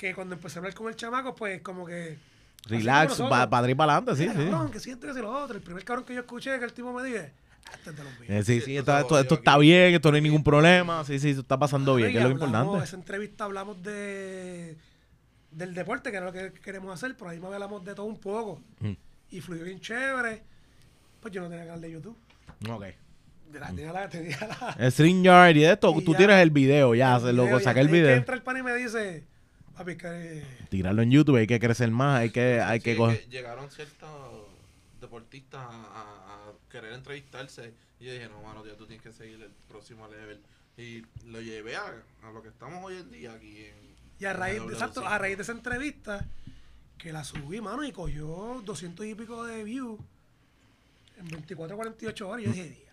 Que cuando empecé a hablar con el chamaco, pues como que... Relax, para pa para adelante, sí, "Mira, sí. cabrón, que siento que si lo otro. El primer cabrón que yo escuché que el tipo me diga, este es de los míos. Eh, sí, Sí, sí, esto está bien, esto no hay ningún problema. Sí, sí, esto está pasando bien, que es lo importante. Esa entrevista hablamos de del deporte, que era lo que queremos hacer, pero ahí me hablamos de todo un poco. Mm. Y fluyó bien chévere. Pues yo no tenía canal de YouTube. Ok. La- Tenía la, tenía la, El StreamYard y de esto, Y tú ya. tienes el video, ya, el video, saqué y el video. entra el pan y me dice, papi, que Tirarlo en YouTube, hay que crecer más, hay que, hay Sí, que coger. llegaron ciertos deportistas a, a- a querer entrevistarse y yo dije, no, mano, tío, tú tienes que seguir el próximo level. Y lo llevé a, a lo que estamos hoy en día aquí en... Y a raíz, en de, exacto, a raíz de esa entrevista, que la subí, mano, y cogió 200 y pico de views en 24 48 horas. Y yo dije.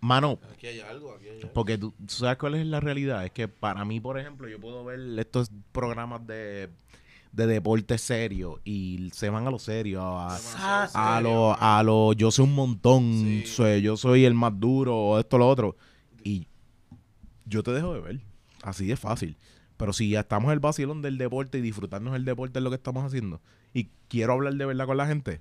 Mano, Aquí hay algo, aquí hay algo. porque tú, tú sabes cuál es la realidad. Es que para mí, por ejemplo, yo puedo ver estos programas de, de deporte serio y se van a lo serio. A, lo, a lo yo soy un montón, Sí. soy- yo soy el más duro, o esto, lo otro. Y yo te dejo de ver. Así de fácil. Pero si ya estamos en el vacilón del deporte y disfrutarnos el deporte es lo que estamos haciendo, y quiero hablar de verdad con la gente,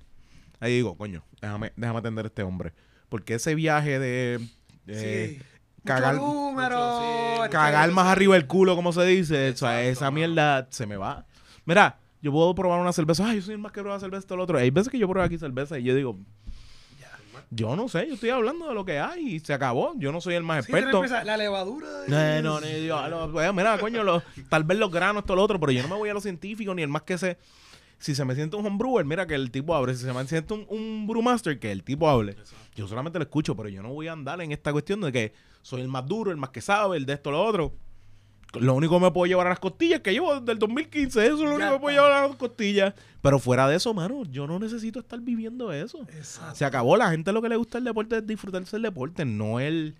ahí digo, coño, déjame, déjame atender a este hombre. Porque ese viaje de eh, sí. cagar- Mucho número, mucho, sí, cagar más arriba el culo, como se dice, o sea, Exacto, esa mierda se me va. Mira, yo puedo probar una cerveza, ay, yo soy el más que prueba cerveza, todo lo otro. Hay veces que yo pruebo aquí cerveza y yo digo, yo no sé, yo estoy hablando de lo que hay y se acabó. Yo no soy el más Sí, experto. empieza la levadura. de- Eh, no, ni lo- pues, mira, coño, lo- tal vez los granos, esto, lo otro, pero yo no me voy a lo científico ni el más que sé. Si se me siente un homebrewer, mira que el tipo hable. Si se me siente un, un brewmaster, que el tipo hable. Exacto. Yo solamente lo escucho, pero yo no voy a andar en esta cuestión de que soy el más duro, el más que sabe, el de esto, lo otro. Lo único que me puedo llevar a las costillas que llevo desde el 2015, eso es lo único que me puedo llevar a las costillas. Pero fuera de eso, mano, yo no necesito estar viviendo eso. Exacto. Se acabó. La gente lo que le gusta el deporte es disfrutarse el deporte, no el.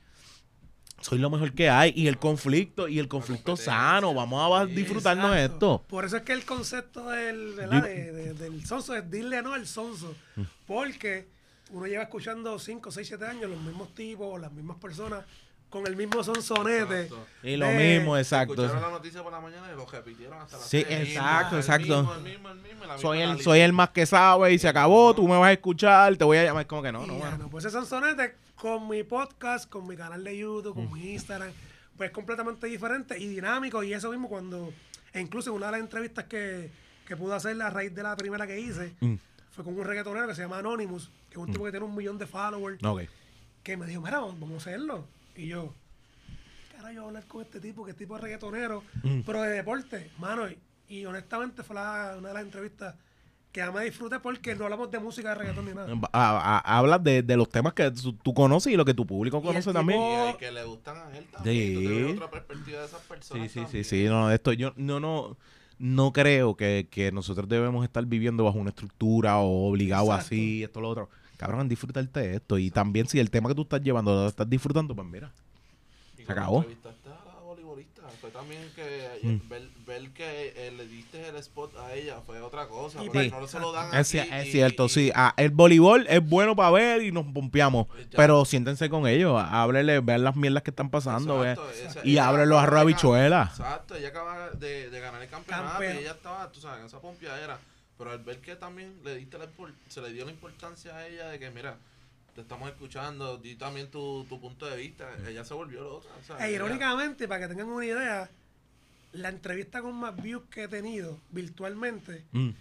Soy lo mejor que hay. Y el conflicto, y el conflicto sano. Vamos a Sí, disfrutarnos Exacto. esto. Por eso es que el concepto del, del sonso es dile no al sonso. Mm. Porque uno lleva escuchando 5, 6, 7 años los mismos tipos, las mismas personas, con el mismo sonsonete. Exacto. Y lo de- mismo, exacto. Escucharon la noticia por la mañana y lo repitieron hasta las Sí, exacto, El exacto. mismo, el mismo, el mismo, la Soy misma el, soy el más que sabe y se acabó. Tú me vas a escuchar, te voy a llamar. Como que no, y no, ya, mano. no, pues ese sonsonete con mi podcast, con mi canal de YouTube, con mi Instagram, pues completamente diferente y dinámico. Y eso mismo cuando, e incluso en una de las entrevistas que, que pude hacer a raíz de la primera que hice, Mm. fue con un reggaetonero que se llama Anonymous, que es un tipo que tiene un millón de followers. Ok. que me dijo, mira, vamos a hacerlo. Y yo, ¿qué cara yo voy a hablar con este tipo, que es tipo de reggaetonero, Mm. pero de deporte? Mano, y, y honestamente fue la- una de las entrevistas que más me disfruté porque no hablamos de música de reggaetón ni nada. A- a- Hablas de, de los temas que tú tú conoces y lo que tu público Y conoce tipo- también. Y que le gustan a él también. Sí. Tú tienes otra perspectiva de esas personas. Sí, sí, sí, también. sí. No, esto yo no, no, no creo que, que nosotros debemos estar viviendo bajo una estructura o obligado Exacto. así, esto, lo otro. Cabrón, disfrutarte de esto. Y también si el tema que tú estás llevando lo estás disfrutando, pues mira. Y Se acabó. entrevistaste a la voleibolista, fue también que Mm. ver, ver que eh, le diste el spot a ella fue otra cosa. Y Porque no se lo dan Es, aquí es y- cierto, y- sí. Ah, el voleibol es bueno para ver y nos pompeamos. Ya. Pero siéntense con ellos, háblenle, vean las mierdas que están pasando. ve. Exacto, esa- Y a acaba arroz de habichuela. ganar- Exacto, ella acaba de, de ganar el campeonato Campeón. y ella estaba, tú sabes, en esa pompeadera. Pero al ver que también le diste la se le dio la importancia a ella de que, mira, te estamos escuchando, di también tu, tu punto de vista, ella se volvió loca. o sea, E ella- irónicamente, para que tengan una idea, la entrevista con más views que he tenido virtualmente Mm,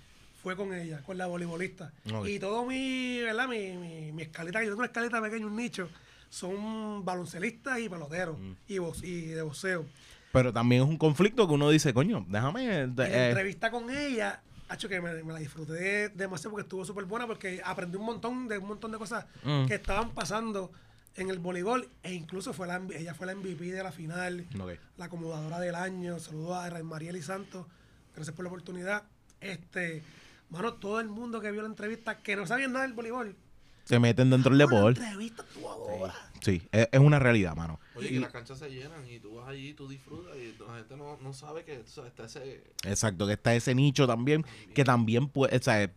fue con ella, con la voleibolista. Y todo mi, ¿verdad? Mi, mi, mi escaleta, yo tengo una escaleta pequeña, un nicho, son baloncelistas y peloteros Mm. y, bo- y de boxeo. Pero también es un conflicto que uno dice, coño, déjame. Y la eh, entrevista con ella, hecho que me, me la disfruté demasiado porque estuvo súper buena porque aprendí un montón de un montón de cosas Mm. que estaban pasando en el voleibol e incluso fue la, ella fue la MVP de la final, ok. la acomodadora del año. Saludos a Mariel y Santos. Gracias por la oportunidad. Este, mano, todo el mundo que vio la entrevista que no sabía nada del voleibol. Se meten dentro del La deporte. Sí, es, es una realidad, mano. Oye, Y- que las canchas se llenan y tú vas allí, tú disfrutas y la gente no, no sabe que tú sabes, está ese... Exacto, que está ese nicho también, que también puede, o sea,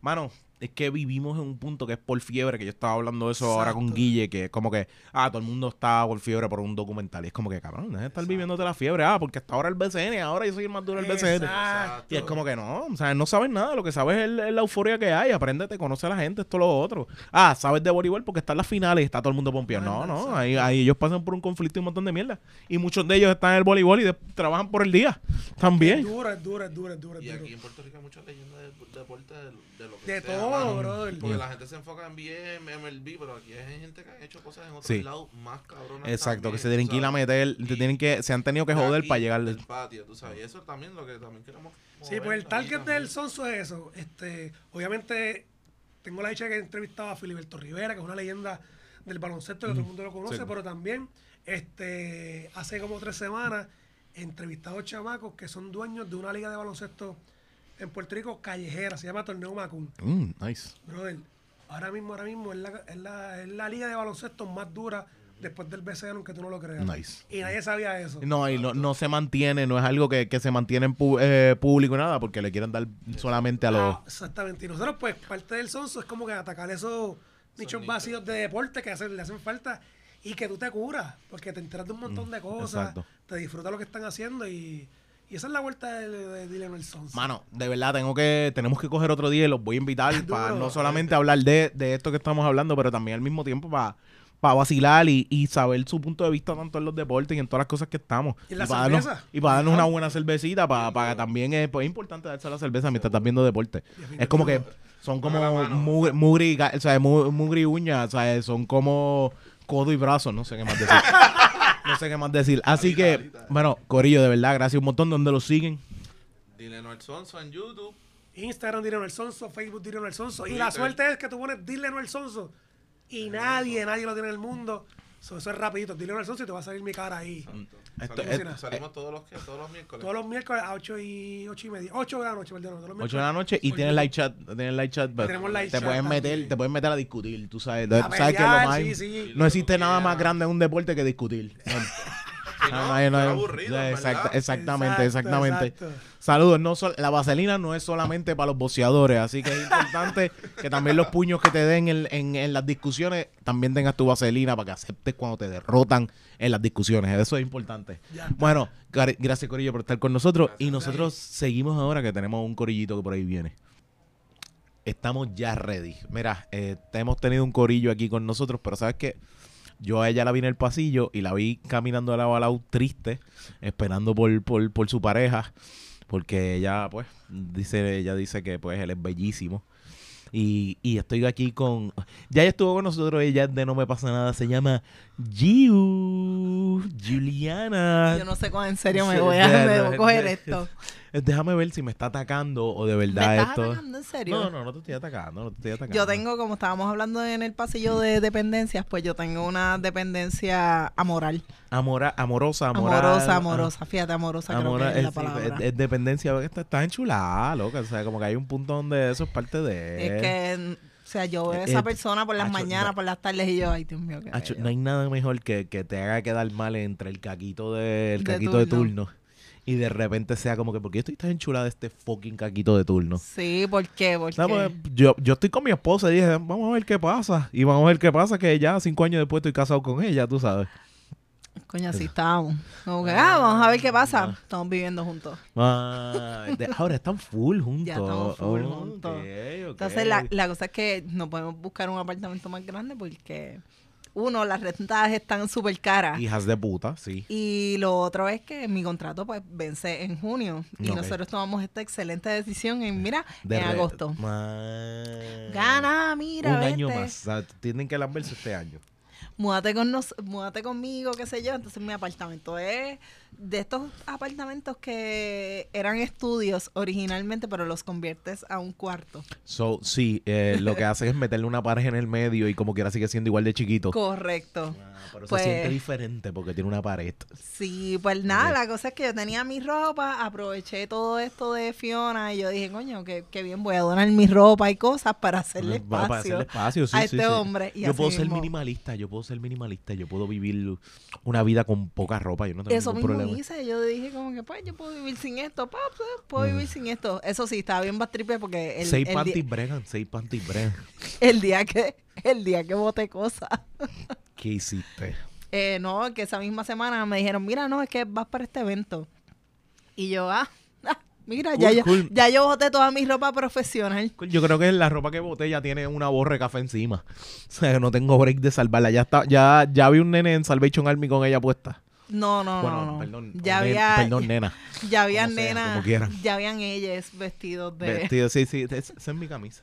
mano, es que vivimos en un punto que es por fiebre, que yo estaba hablando de eso ahora con. Guille, que es como que, ah, todo el mundo está por fiebre por un documental, y es como que, cabrón, deja de estar viviéndote la fiebre, ah, porque hasta ahora el BCN, ahora yo soy el más duro del BCN. Exacto. Y es como que no, o sea, no sabes nada, lo que sabes es, la euforia que hay, apréndete, conoce a la gente, esto, lo otro. Ah, sabes de voleibol porque están las finales y está todo el mundo pompeando. No, no, ahí, ahí ellos pasan por un conflicto y un montón de mierda. Y muchos de ellos están en el voleibol y de- trabajan por el día también. es duro, es duro, es duro. es Y duro. aquí en Puerto Rico hay muchas leyendas del deporte de, de lo que De sea, todo, brother. Porque la gente se enfoca en BM, MLB, pero aquí hay gente que ha hecho cosas en otros Sí. lados más cabronas Exacto, también, que se tienen que ir a meter, te tienen que, se han tenido que de joder aquí, para llegar. del patio, tú sabes. Y eso también lo que también queremos Sí, mover pues el target del Sonso es eso. Este, obviamente, tengo la dicha de que he entrevistado a Filiberto Rivera, que es una leyenda del baloncesto que todo el mundo lo conoce, sí. pero también este, hace como tres semanas he entrevistado a chamacos que son dueños de una liga de baloncesto en Puerto Rico callejera, se llama Torneo Macun. Mm, nice. Brother, ahora mismo, ahora mismo es la, es la, es la liga de baloncesto más dura después del BCN, aunque tú no lo creas. Nice. Y nadie sabía eso. No, y no, no se mantiene, no es algo que, que se mantiene en pu- eh, público nada, porque le quieren dar solamente a los. Ah, exactamente. Y nosotros, pues, parte del sonso es como que atacar esos nichos vacíos de deporte que hacen, le hacen falta y que tú te curas, porque te enteras de un montón de cosas, Mm, exacto. te disfrutas lo que están haciendo y, y esa es la vuelta de, de Dylan el Sonso. Mano, de verdad, tengo que, tenemos que coger otro día y los voy a invitar para no solamente hablar de, de esto que estamos hablando, pero también al mismo tiempo para para vacilar y, y saber su punto de vista tanto en los deportes y en todas las cosas que estamos. ¿Y la para darnos, cerveza? y para darnos una buena cervecita, para, para que también es, pues, es importante darse la cerveza mientras estás viendo deporte. Es como que son como mugre, mugre y, o sea, mu- mugre y uña, o sea, son como codo y brazo, no sé qué más decir. no sé qué más decir. Así que, bueno, Corillo, de verdad, gracias un montón donde lo siguen. Dile no el sonso en YouTube. Instagram Dylan el Sonso, Facebook Dylan el Sonso. Y la suerte es que tú pones Dylan el Sonso y nadie, nadie lo tiene en el mundo. So, eso es rapidito. Dylan el Sonso y te va a salir mi cara ahí. Esto- salimos, salimos todos los que todos los miércoles. Todos los miércoles a 8 y, 8 y media. 8 de la noche, perdón. Todos los 8 de la noche y tienes live chat, tienes live chat, pero Tenemos live te chat puedes meter, te puedes meter a discutir, tú sabes, A tú sabes que lo más sí, sí. no existe nada más grande en un deporte que discutir. No, no, no, estoy no. aburrido, Exacta- verdad. exactamente, Exacto, exactamente. exacto. Saludos, no la vaselina no es solamente para los boxeadores, así que es importante que también los puños que te den en, en- en las discusiones también tengas tu vaselina para que aceptes cuando te derrotan en las discusiones. Eso es importante. Bueno, gracias Corillo por estar con nosotros Gracias. y nosotros seguimos ahora que tenemos un corillito que por ahí viene. Estamos ya ready. Mira, eh, hemos tenido un corillo aquí con nosotros, pero sabes que yo a ella la vi en el pasillo y la vi caminando de lado a lado triste, esperando por, por, por su pareja, porque ella, pues, dice, ella dice que pues él es bellísimo. Y, y estoy aquí con. Ya ella estuvo con nosotros, ella de No Me Pasa Nada, se llama Giu, Juliana. Yo no sé cuán en serio me voy a me voy a coger esto. Déjame ver si me está atacando o de ¿Me verdad estás esto. atacando en serio? No, no, no te estoy atacando, no te estoy atacando. Yo tengo, como estábamos hablando en el pasillo de dependencias, pues yo tengo una dependencia amoral. Amora, amorosa, amoral, Amorosa, ah, amorosa. Fíjate, amorosa creo amora- que es la palabra. es- es dependencia, está, está enchulada, loca. O sea, como que hay un punto donde eso es parte de. Es que O sea, yo veo a esa Eh, persona por las acho, mañanas, no. por las tardes y yo, ay, Dios mío, qué Acho, no hay nada mejor que, que te haga quedar mal entre el caquito de, el De caquito de turno. Y de repente sea como que, ¿por qué estoy tan enchulada de este fucking caquito de turno? Sí, ¿por qué? ¿Por No, qué? pues, yo, yo estoy con mi esposa y dije, vamos a ver qué pasa. Y vamos a ver qué pasa, que ya cinco años después estoy casado con ella, tú sabes. Coño, así. Como que, ah, vamos a ver qué pasa. Ah. Estamos viviendo juntos. Ah, de- ahora están full juntos. Ya estamos full Oh, juntos. Entonces, la, la cosa es que no podemos buscar un apartamento más grande porque, uno, las rentas están súper caras. Hijas de puta, sí. Y lo otro es que mi contrato pues vence en junio. Y nosotros tomamos esta excelente decisión en, mira, De en agosto. Ma- Gana, mira, Un año más. O sea, tienen que lamberse este año. Múdate, con nos, múdate conmigo, qué sé yo. Entonces mi apartamento es de estos apartamentos que eran estudios originalmente, pero los conviertes a un cuarto. So, sí, eh, lo que hace es meterle una pared en el medio y como quiera sigue siendo igual de chiquito. Correcto. Ah, pero Pues- se siente diferente porque tiene una pared. Sí, pues nada, la cosa es que yo tenía mi ropa, aproveché todo esto de Fiona y yo dije, coño, qué, qué bien, voy a donar mi ropa y cosas para hacerle Va- espacio, para hacerle espacio, sí, a este sí. hombre. Y yo puedo ser minimalista, yo puedo ser minimalista, yo puedo vivir una vida con poca ropa, yo no tengo Eso ningún mismo hice, yo dije como que pues yo puedo vivir sin esto, pa, pues, puedo vivir sin esto. Eso sí, estaba bien bastripe porque el, seis el, panties bregan, seis panties bregan. el día que el día que boté cosas. ¿Qué hiciste? Eh, no, que esa misma semana me dijeron, mira, no, es que vas para este evento. Y yo, ah, ah, mira, ya, yo, cool. ya yo boté toda mi ropa profesional. Yo creo que la ropa que boté ya tiene una borra de café encima. O sea, no tengo break de salvarla. Ya está, ya, ya vi un nene en Salvation Army con ella puesta. No, no, bueno, no, no. perdón. ya había, perdón, nena. ya habían como sea, nenas, como quieran. ya habían ellas vestidos de... Vestido, sí, sí. es- Esa es mi camisa.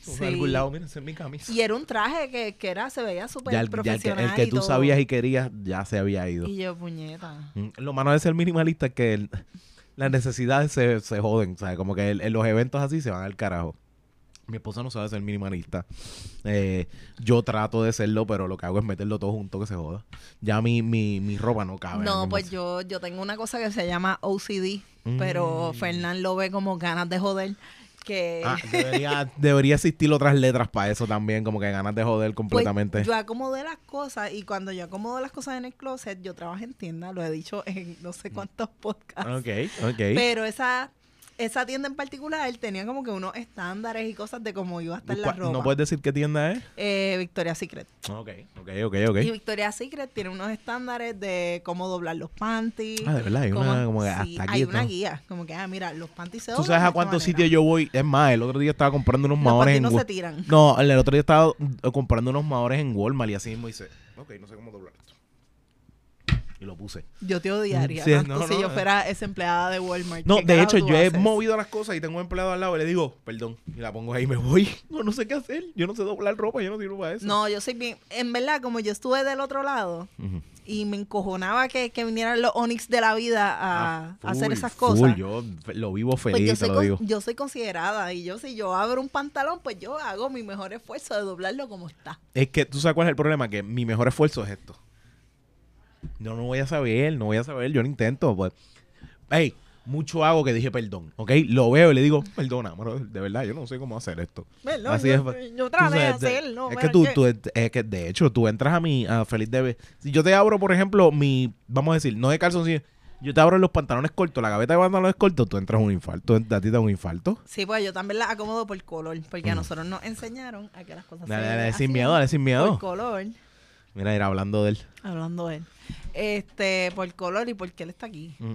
Sí. algún lado, mira, esa es mi camisa. Y era un traje que, que era, se veía súper Ya, el- ya el, que, profesional el que y tú todo. sabías y querías ya se había ido. Y yo, puñeta. Mm, Lo malo de ser minimalista es que el- las necesidades se, se joden. ¿sabes? Como que el- en los eventos así se van al carajo. Mi esposa no sabe ser minimalista. Eh, yo trato de serlo, pero lo que hago es meterlo todo junto que se joda. Ya mi, mi, mi ropa no cabe. No, pues yo, yo tengo una cosa que se llama OCD, pero Mm. Fernán lo ve como ganas de joder. Que Ah, debería, debería existir otras letras para eso también, como que ganas de joder pues, completamente. yo acomodé las cosas y cuando yo acomodo las cosas en el closet, yo trabajo en tienda, lo he dicho en no sé cuántos podcasts. ok, ok. Pero esa, esa tienda en particular tenía como que unos estándares y cosas de cómo iba a estar la ¿Cuál- ropa. ¿No puedes decir qué tienda es? Eh, Victoria's Secret. Ok, ok, ok, ok. Y Victoria's Secret tiene unos estándares de cómo doblar los panties. Ah, de verdad, hay una como que sí, hasta aquí. hay una guía. Como que, ah, mira, los panties se ¿Tú doblan sabes de a cuántos sitios yo voy? Es más, el otro día estaba comprando unos Los en no se tiran. No, el otro día estaba comprando unos mahores en Walmart y así mismo dice, ok, no sé cómo doblar esto. Y lo puse. Yo te odiaría Sí, tanto no, si no, yo eh. fuera esa empleada de Walmart. No, ¿Qué de hecho, yo he movido las cosas y tengo un empleado al lado y le digo, perdón, y la pongo ahí y me voy. No, no sé qué hacer. Yo no sé doblar ropa, yo no sirvo para eso. No, yo soy bien... En verdad, como yo estuve del otro lado y me encojonaba que, que vinieran los Onyx de la vida a, Ah, a hacer full, esas full. cosas. Yo fe- lo vivo Pues feliz, yo te soy, lo digo. yo soy considerada y yo si yo abro un pantalón, pues yo hago mi mejor esfuerzo de doblarlo como está. Es que tú sabes cuál es el problema, que mi mejor esfuerzo es esto. Yo no voy a saber, no voy a saber, yo no intento, pues. Hey, mucho hago que dije perdón, ¿ok? Lo veo y le digo, perdona, bro, de verdad, yo no sé cómo hacer esto. Perdón, Así yo, es. yo traté de hacerlo. es que tú, tú- es que de hecho, tú entras a mi, a Feliz Debe. Si yo te abro, por ejemplo, mi, vamos a decir, no de calzoncillo, yo te abro los pantalones cortos, la gaveta de pantalones cortos, tú entras a un infarto, a ti te da un infarto. Sí, pues yo también las acomodo por color, porque a nosotros nos enseñaron a que las cosas. Dale, se dale, sin miedo, dale, sin miedo. Por color, Mira, ir hablando de él. hablando de él. Este, por color y porque él está aquí. Mm.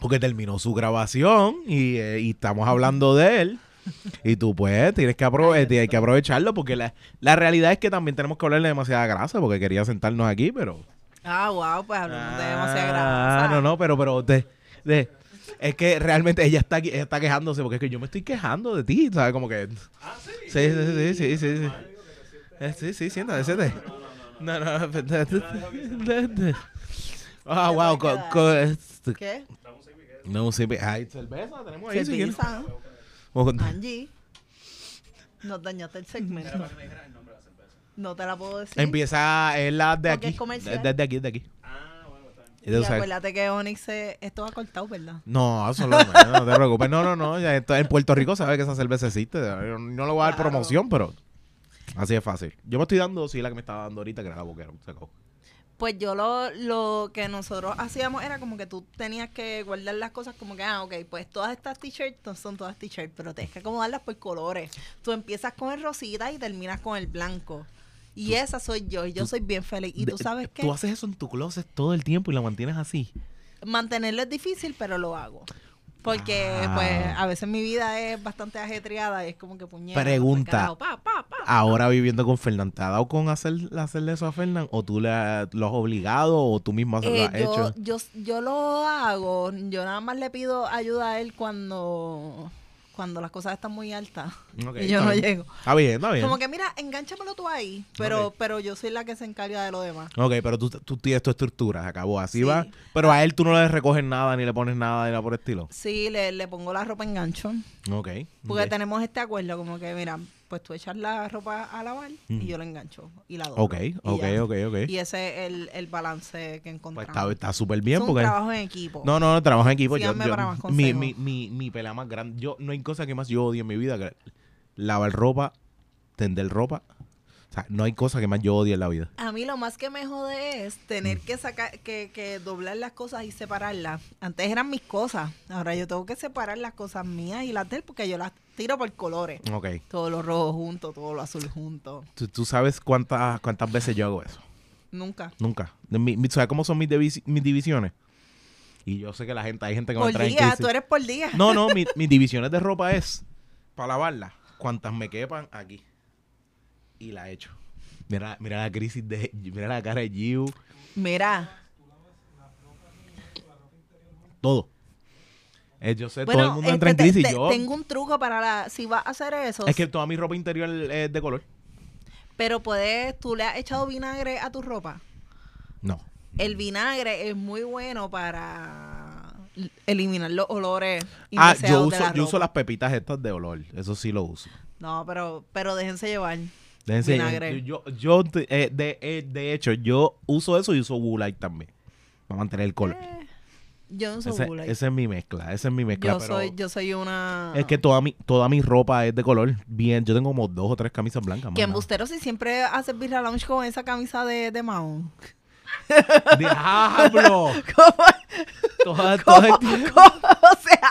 Porque terminó su grabación y, eh, y estamos hablando de él. Y tú, pues, tienes que, aprove- Ay, tienes que aprovecharlo porque la, la realidad es que también tenemos que hablarle demasiada grasa porque quería sentarnos aquí, pero... Ah, wow, pues hablamos de demasiada Ah, grasa. no, no, pero, pero, de, de- es que realmente ella está, aquí- ella está quejándose porque es que yo me estoy quejando de ti, ¿sabes? Como que... sí? Sí, sí, sí, sí, sí, sí. Eh, Sí, sí, siéntate, siéntate. No, no, Ah, wow, co- co- este- ¿Qué? no, sí, hay cerveza, tenemos ahí. Cerveza. Angie. Nos dañaste el segmento. No te la puedo decir. Empieza, es la de Porque aquí. es comercial. Es de aquí, de aquí. Y Y tú sabes- acuérdate que Onyx se- esto va cortado, ¿verdad? No, eso es lo menos, no te preocupes. No, no, no. Ya esto- en Puerto Rico sabe que esa cerveza existe. No le voy a dar Claro. promoción, pero así es fácil. Yo me estoy dando, sí, la que me estaba dando ahorita, que era la boquera. Se acabó. Pues yo lo, lo que nosotros hacíamos era como que tú tenías que guardar las cosas como que, ah, ok, pues todas estas t-shirts no son todas t-shirts, pero tienes que acomodarlas por colores. Tú empiezas con el rosita y terminas con el blanco. Y esa soy yo, y yo tú- soy bien feliz. Y tú sabes que Tú haces eso en tu closet todo el tiempo y la mantienes así. mantenerlo es difícil, pero lo hago. Porque, Ah. pues, a veces mi vida es bastante ajetreada y es como que puñeta. Pregunta. carajo, pa, pa, pa. Ahora viviendo con Fernán, ¿te ha dado con hacer, hacerle eso a Fernán? ¿O tú le, lo has obligado o tú mismo has- lo Eh, has yo, hecho? yo, yo lo hago, yo nada más le pido ayuda a él cuando, cuando las cosas están muy altas y yo no bien. llego. Está bien, está bien. Como que mira, enganchamelo tú ahí, pero, pero yo soy la que se encarga de lo demás. Ok, pero tú, tú tienes tu estructura, se acabó. Así Sí. va. Pero a él tú no le recoges nada, ni le pones nada, ni nada por el estilo. Sí, le, le pongo la ropa en gancho, Ok. porque tenemos este acuerdo como que mira, pues tú echas la ropa a lavar Mm. y yo la engancho y la doblo. Ok, y ok, ya. ok, ok. Y ese es el, el balance que Pues encontramos. está está súper bien es un porque... trabajo en equipo. No, no, no, trabajo en equipo. Yo, yo- para más mi, mi, mi, mi pelea más grande. Yo, no hay cosa que más yo odie en mi vida que lavar ropa, tender ropa. O sea, no hay cosa que más yo odie en la vida. A mí lo más que me jode es tener Mm. que sacar, que, que doblar las cosas y separarlas. Antes eran mis cosas. Ahora yo tengo que separar las cosas mías y las de él porque yo las tiro por colores. Ok. Todo lo rojo junto, todo lo azul junto. ¿Tú, tú sabes cuántas, cuántas veces yo hago eso? Nunca. Nunca. Mi- mi- ¿Sabes cómo son mis, divisi- mis divisiones? Y yo sé que la gente, hay gente que me trae día, tú eres por día. No, no, mi- mis divisiones de ropa es para lavarla. Cuantas me quepan aquí. Y la echo. Mira, mira la crisis de. Mira la cara de Giu. Mira. Todo. Eh, yo sé, Bueno, todo el mundo este, entra en crisis. te- yo. tengo un truco para la, si vas a hacer eso. Es que toda mi ropa interior es de color. Pero puedes, tú le has echado vinagre a tu ropa. No. El vinagre es muy bueno para eliminar los olores. Ah, yo de uso, la yo uso las pepitas estas de olor. Eso sí lo uso. No, pero, pero déjense llevar. Vinagre. Yo, yo de, eh, de, eh, de hecho, yo uso eso y uso Woolite también. Para mantener el color. Eh, yo Ese- Woolite. Esa es mi mezcla. Esa es mi mezcla. yo pero soy, yo soy una. Es que toda mi, toda mi ropa es de color bien. Yo tengo como dos o tres camisas blancas. Que embustero si siempre haces birra lounge con esa camisa de, de Mahon. ¡Diablo! ¿Cómo, Toda- cómo- cómo- o sea,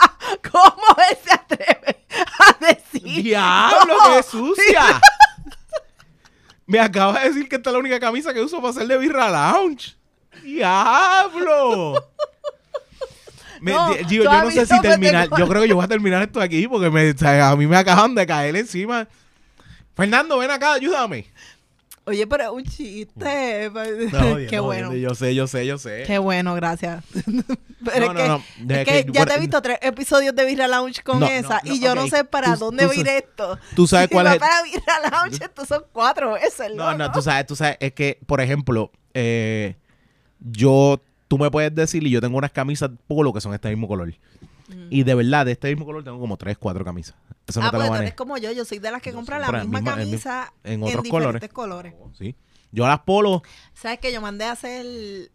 ¿cómo él se atreve a decir? ¡Diablo, No. qué sucia! Me acaba de decir que esta es la única camisa que uso para hacer de Birra Lounge. ¡Diablo! Me- No, di- Gio, tú yo no sé si terminar. Yo creo que yo voy a terminar esto aquí porque me, o sea, a mí me acaban de caer encima. Fernando, ven acá, ayúdame. Oye, pero es un chiste. Qué No, bueno. Yo sé, yo sé, yo sé. Qué bueno, gracias. Pero no, es que, no, es que que- ya te he visto tres episodios de Birra Lounge con esa y yo no sé para Tú- dónde tú va a ir esto. tú sabes Si cuál va es- para Birra Lounge, estos son cuatro veces. No, no, tú sabes, tú sabes, es que, por ejemplo, eh, yo, tú me puedes decir, y yo tengo unas camisas polo que son este mismo color. Y de verdad, de este mismo color tengo como tres, cuatro camisas. Eso no ah, te pues lo como yo. Yo soy de las que siempre la misma camisa en en, otros diferentes colores. Sí. Yo las polo, ¿Sabes que Yo mandé a hacer,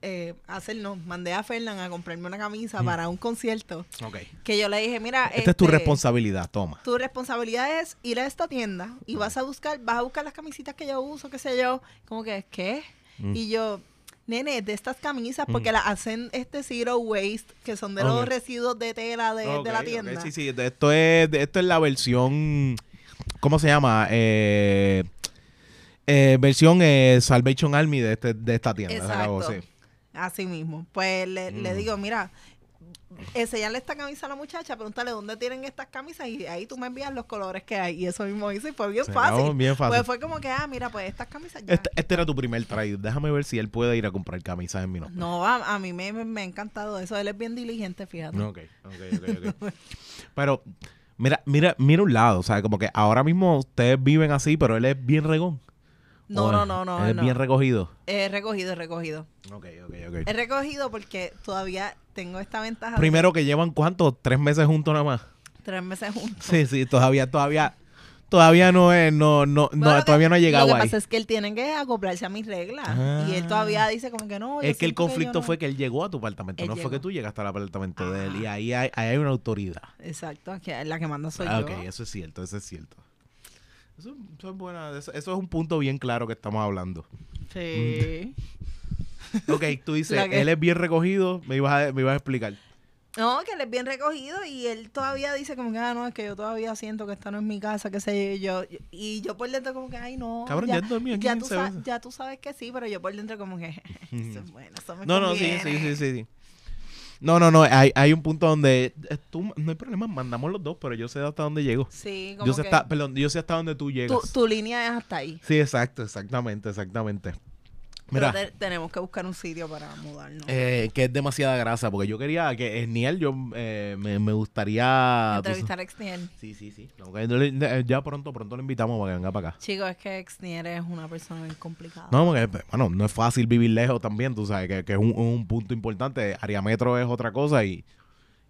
eh, a hacer no, mandé a Fernán a comprarme una camisa Mm. para un concierto. ok. Que yo le dije, mira, Esta es tu este, responsabilidad, toma. Tu responsabilidad es ir a esta tienda y vas a buscar, vas a buscar las camisitas que yo uso, qué sé yo. Como que, ¿qué? Mm. Y yo, nene, de estas camisas, porque las hacen este zero waste, que son de los residuos de tela de, de la tienda. Sí, sí, esto es, esto es la versión, ¿cómo se llama? Eh, eh, versión eh, Salvation Army de, este, de esta tienda. Exacto. sí. Así mismo. Pues le, le Mm. digo, mira, enseñarle esta camisa a la muchacha, pregúntale dónde tienen estas camisas y ahí tú me envías los colores que hay. Y eso mismo hice y fue bien Se fácil. acabó bien fácil. Pues fue como que, ah, mira, pues estas camisas ya. Este, este era tu primer trade. Déjame ver si él puede ir a comprar camisas en mi nombre. No, a, a mí me, me, me ha encantado eso. Él es bien diligente, fíjate. Ok, ok, ok, ok. pero, mira, mira, mira un lado. O sea, como que ahora mismo ustedes viven así, pero él es bien regón. No, ¿O no, es- no, no. Es no. bien recogido. He recogido, he recogido. Ok, ok, ok. He recogido porque todavía tengo esta ventaja. Primero que llevan cuánto, tres meses juntos nada más. Tres meses juntos. Sí, sí, todavía, todavía, todavía no es, no, no, no, Bueno, todavía que- no ha llegado Lo que ahí. pasa es que él tiene que acoplarse a mis reglas. Y él Ah. todavía dice como que no. Es que el conflicto no- fue que él llegó a tu apartamento, Él no fue que tú llegaste al apartamento de él. Y ahí hay, ahí hay una autoridad. Exacto, que la que manda soy Ah, yo. ok, eso es cierto, eso es cierto. Eso, eso es buena, eso, eso es un punto bien claro que estamos hablando. Sí. Ok, tú dices, que- él es bien recogido, me ibas a, me ibas a explicar. No, que él es bien recogido y él todavía dice como que, ah, no, es que yo todavía siento que esta no es mi casa, que sé yo. Y yo por dentro como que, ay, no. Cabrón, ya dormí aquí ya, tú ya tú sabes que sí, pero yo por dentro como que, eso es bueno, eso me No, no, sí, sí, conviene". sí, sí, sí. No, no, no, hay, hay un punto donde eh, tú, no hay problema, mandamos los dos, pero yo sé hasta dónde llego. Sí, como Yo sé que hasta, perdón, yo sé hasta dónde tú llegas. tu, tu línea es hasta ahí. Sí, exacto, exactamente, exactamente. Mira, te- tenemos que buscar un sitio para mudarnos. eh, que es demasiada grasa, porque yo quería que Esniel, yo eh, me, me gustaría... Entrevistar a Exnier. sabes- Sí, sí, sí. No, le- ya pronto, pronto lo invitamos para que venga para acá. Chicos, es que Exnier es una persona bien complicada. No, porque, bueno, no es fácil vivir lejos también, tú sabes, que, que es un, un punto importante. Ariametro es otra cosa y,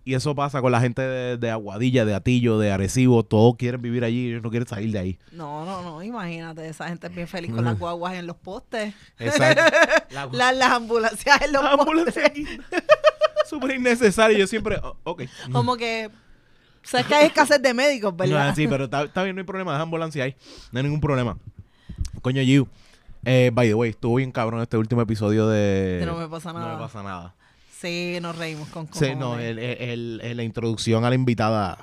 y eso pasa con la gente de, de Aguadilla, de Atillo, de Arecibo. Todos quieren vivir allí, ellos no quieren salir de ahí. No, no, no, imagínate, esa gente es bien feliz con las guaguas en los postes. Exacto. La- La- las ambulancias en los la ambulancia postes. Súper innecesario. Yo siempre, oh, ok. Como que, sabes que hay escasez de médicos, ¿verdad? No, sí, pero está, está bien, no hay problema. Deja ambulancia ahí. No hay ningún problema. Coño, Giu. Eh, by the way, estuvo bien cabrón este último episodio de... Que no me pasa No nada. me pasa nada. Sí, nos reímos con Sí, cojones. no, el, el- el- la introducción a la invitada...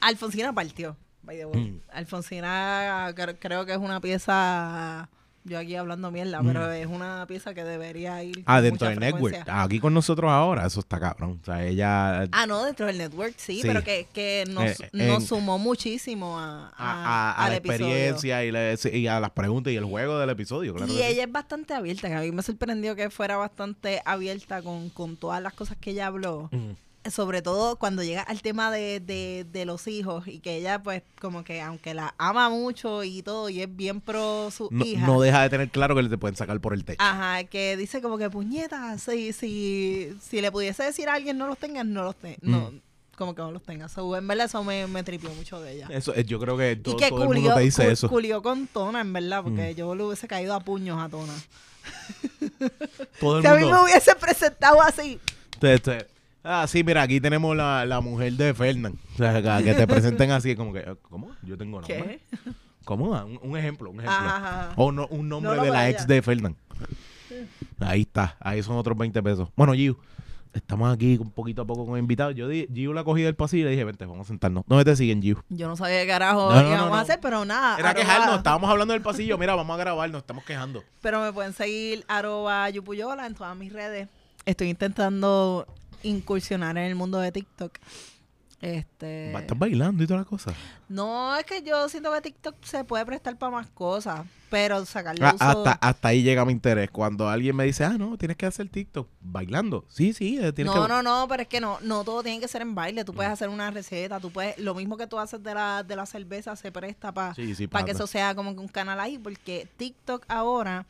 Alfonsina partió, by the way. Mm. Alfonsina cre- creo que es una pieza, yo aquí hablando mierda, pero es una pieza que debería ir Mm. Ah, dentro del network. frecuencia. Aquí con nosotros ahora, eso está cabrón. O sea, ella... Ah, no, dentro del network, sí, Sí. pero que, que nos, Eh, nos sumó muchísimo a, a, a- a- a al la episodio. experiencia y, la- y a las preguntas y el juego del episodio, claro. y sí. ella es bastante abierta, que a mí me sorprendió que fuera bastante abierta con, con todas las cosas que ella habló. Mm. Sobre todo cuando llega al tema de, de, de los hijos y que ella pues como que aunque la ama mucho y todo y es bien pro su No, hija. no deja de tener claro que le te pueden sacar por el techo. Ajá, que dice como que puñetas, si, si, si le pudiese decir a alguien no los tengas, no los tengas. No, Mm. como que no los tengas. So, en verdad eso me, me tripió mucho de ella. Eso, eh, yo creo que todo, y que todo el culió, mundo te dice eso. Mm. culió con Tona, en verdad, porque yo le hubiese caído a puños a Tona. Todo el Si a mí me hubiese presentado así, te- te- ah, sí, mira, aquí tenemos la, la mujer de Fernán. O sea, que, te presenten así, como que, ¿cómo? Yo tengo nombre. ¿qué? ¿Cómo? Ah, Un, un ejemplo, un ejemplo. Ajá. O no, un nombre No de la vaya. ex de Fernán. Ahí está, ahí son otros 20 pesos. Bueno, Giu, estamos aquí un poquito a poco con invitados. Yo di, Giu la cogí del pasillo y le dije, vente, vamos a sentarnos. ¿Dónde te siguen, Giu? Yo no sabía qué carajo No, no, íbamos a hacer, pero nada. Era arroba- quejarnos, estábamos hablando del pasillo. Mira, vamos a grabar, nos estamos quejando. Pero me pueden seguir arroba yupuyola en todas mis redes. Estoy intentando incursionar en el mundo de TikTok. Este, Estás bailando y toda la cosa. no es que yo siento que TikTok se puede prestar para más cosas, pero sacarle Ah, uso. hasta, hasta ahí llega mi interés. Cuando alguien me dice, ah, no, tienes que hacer TikTok bailando. Sí, sí, eh, tienes no, que. no, no, pero es que no, no todo tiene que ser en baile. Tú puedes hacer una receta, tú puedes, lo mismo que tú haces de la, de la cerveza se presta para Sí, que eso sea como que un canal ahí, porque TikTok ahora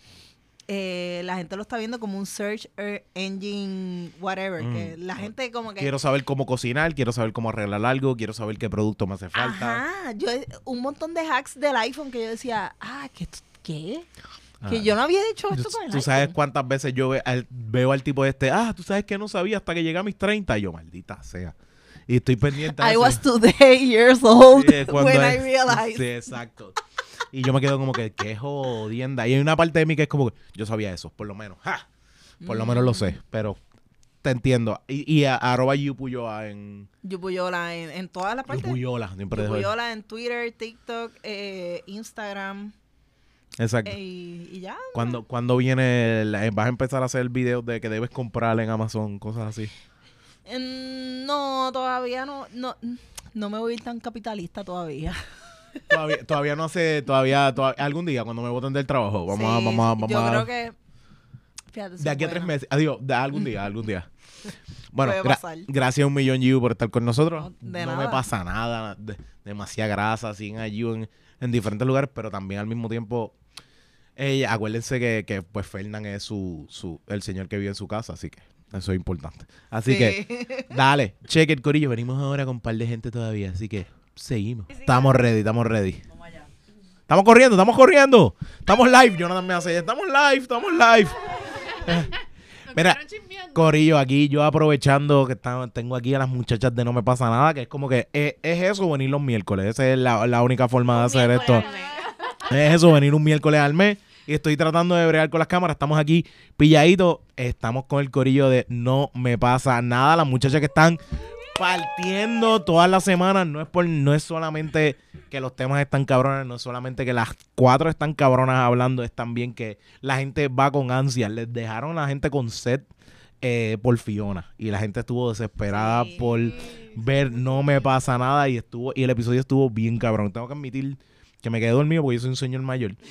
eh, la gente lo está viendo como un search er- engine, whatever, que Mm. la gente como que Quiero saber cómo cocinar, quiero saber cómo arreglar algo, quiero saber qué producto me hace falta. Ajá, yo un montón de hacks del iPhone que yo decía, ah, ¿qué? ¿qué? Que Ah. yo no había hecho esto con el tú sabes cuántas veces yo ve- al- veo al tipo este, ah, tú sabes que no sabía hasta que llegué a mis 30. Y yo, maldita sea. Y estoy pendiente I was today years old Sí, when es- I realized. Sí, exacto. Y yo me quedo como que, qué jodienda. Y hay una parte de mí que es como que, yo sabía eso, por lo menos. ¡Ja! Por lo menos lo Mm. sé, pero te entiendo. Y, y a, arroba Yupuyoa en Yupuyola en, en todas las partes. Yupuyola, siempre Yupuyola en Twitter, TikTok, eh, Instagram Exacto. eh, y, ya. Cuando, cuando viene, el- vas a empezar a hacer videos de que debes comprar en Amazon, cosas así. Mm, no, todavía no, no, no me voy a ir tan capitalista todavía. Todavía, todavía no hace, todavía, toda- algún día cuando me voten del trabajo, vamos a, Sí, vamos a, vamos Yo a- creo que. Fíjate, de aquí a tres meses, adiós, de algún día, algún día. Bueno, gra- gracias a un millón Giu por estar con nosotros. No, de no me pasa nada, de- demasiada grasa, siguen allí en, en diferentes lugares, pero también al mismo tiempo, eh, acuérdense que, que pues Fernán es su, su, el señor que vive en su casa, así que eso es importante. Así que, dale, check it, Corillo, venimos ahora con un par de gente todavía, así que Seguimos. Estamos ready, estamos ready. Estamos corriendo, estamos corriendo. Estamos live. Jonathan me hace. Estamos live, estamos live. Mira, Corillo, aquí yo aprovechando que está- tengo aquí a las muchachas de No Me Pasa Nada, que es como que es, es eso venir los miércoles. Esa es la, la única forma de hacer esto. Es eso, venir un miércoles al mes. Y estoy tratando de bregar con las cámaras. Estamos aquí pilladitos. Estamos con el corillo de No Me Pasa Nada. Las muchachas que están partiendo todas las semanas. No es por, no es solamente que los temas están cabrones, no es solamente que las cuatro están cabronas hablando, es también que la gente va con ansia. Les dejaron a la gente con sed eh, por Fiona. Y la gente estuvo desesperada Sí. por ver No Me Pasa Nada. Y estuvo, y el episodio estuvo bien cabrón. Tengo que admitir que me quedé dormido porque yo soy un señor mayor.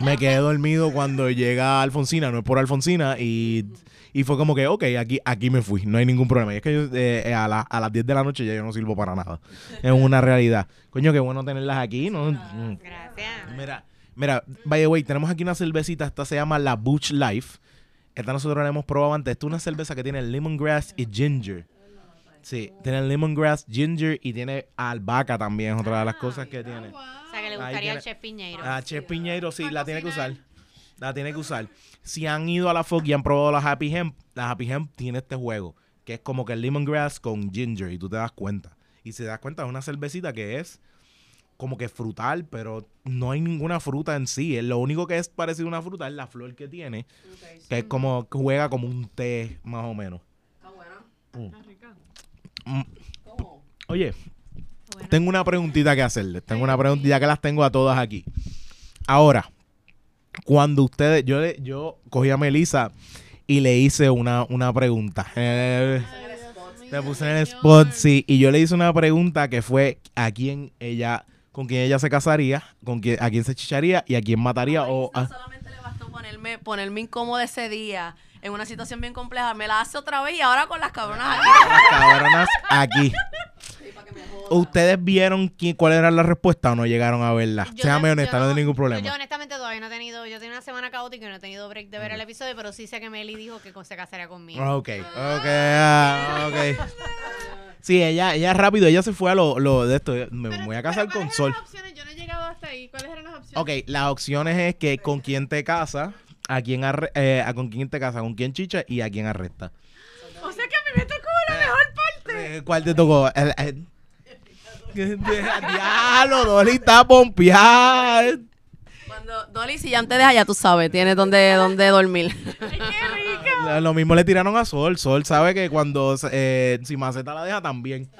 Me quedé dormido cuando llega Alfonsina, no es por Alfonsina, y, y fue como que, ok, aquí, aquí me fui, no hay ningún problema. Y es que yo, eh, eh, a, la- a las 10 de la noche ya yo no sirvo para nada. Es una realidad. Coño, qué bueno tenerlas aquí, ¿no? Mm. Gracias. Mira, mira, by the way, tenemos aquí una cervecita, esta se llama la Butch Life. Esta nosotros la hemos probado antes. Esta es una cerveza que tiene lemongrass y ginger. Sí, tiene lemongrass, ginger y tiene albahaca también, es otra de las cosas que tiene. O sea, que le gustaría al chef Piñeiro. Ah, Chef Piñeiro, sí, la tiene que usar. La tiene que usar. Si han ido a la Fog y han probado la Happy Hemp, la Happy Hemp tiene este juego, que es como que el lemongrass con ginger, y tú te das cuenta. Y si te das cuenta, es una cervecita que es como que frutal, pero no hay ninguna fruta en sí. Lo único que es parecido a una fruta es la flor que tiene, que es como, que juega como un té, más o menos. Mm. Mm. Oye, Bueno. tengo una preguntita que hacerles. Tengo una preguntita ya que las tengo a todas aquí. Ahora, cuando ustedes, yo le- yo cogí a Melissa y le hice una, una pregunta. Eh, me puse en el spot, sí, y yo le hice una pregunta que fue a quién ella, con quién ella se casaría, con quién, a quién se chicharía y a quién mataría o a- solamente le bastó ponerme, ponerme incómoda ese día en una situación bien compleja, me la hace otra vez y ahora con las cabronas aquí. las cabronas aquí. ¿Ustedes vieron quién, cuál era la respuesta o no llegaron a verla? Yo Séame no- honesta, yo no hay ningún problema. Yo honestamente todavía no he tenido, yo tengo una semana caótica y no he tenido break de ver el episodio, pero sí sé que Meli dijo que se casaría conmigo. Ok, ok, ah, ok. Sí, ella, ella rápido, ella se fue a lo, lo de esto. Me Pero- voy a casar con ¿cuáles Sol. eran las opciones? Yo no he llegado hasta ahí. ¿Cuáles eran las opciones? Ok, las opciones es que con quién te casas, a quién arre- eh, a con quién te casas, con quién chicha y a quién arresta. O sea que a mí me tocó la mejor parte. Eh, ¿Cuál te tocó? El- el- Diablo, Dolly está pompeada. Cuando Dolly, si ya te deja, ya tú sabes, tienes donde, donde dormir. Ay, qué rica. Lo mismo le tiraron a Sol. Sol sabe que cuando eh, si Maceta la deja también.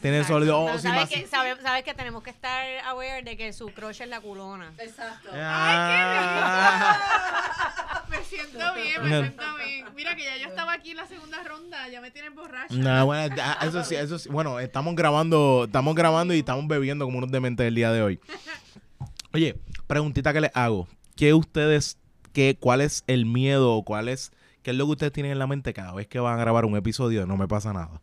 Tiene Sol. oh, si sabes, que, sabe- sabes que tenemos que estar aware de que su crush es la culona. Exacto. Ah. Me siento bien, me siento bien. Mira que ya yo estaba aquí en la segunda ronda, ya me tienen borracha. No, bueno, eso sí, eso sí. Bueno, estamos grabando, estamos grabando y estamos bebiendo como unos dementes el día de hoy. Oye, preguntita que les hago. ¿Qué ustedes, qué, cuál es el miedo o cuál es, qué es lo que ustedes tienen en la mente cada vez que van a grabar un episodio No Me Pasa Nada?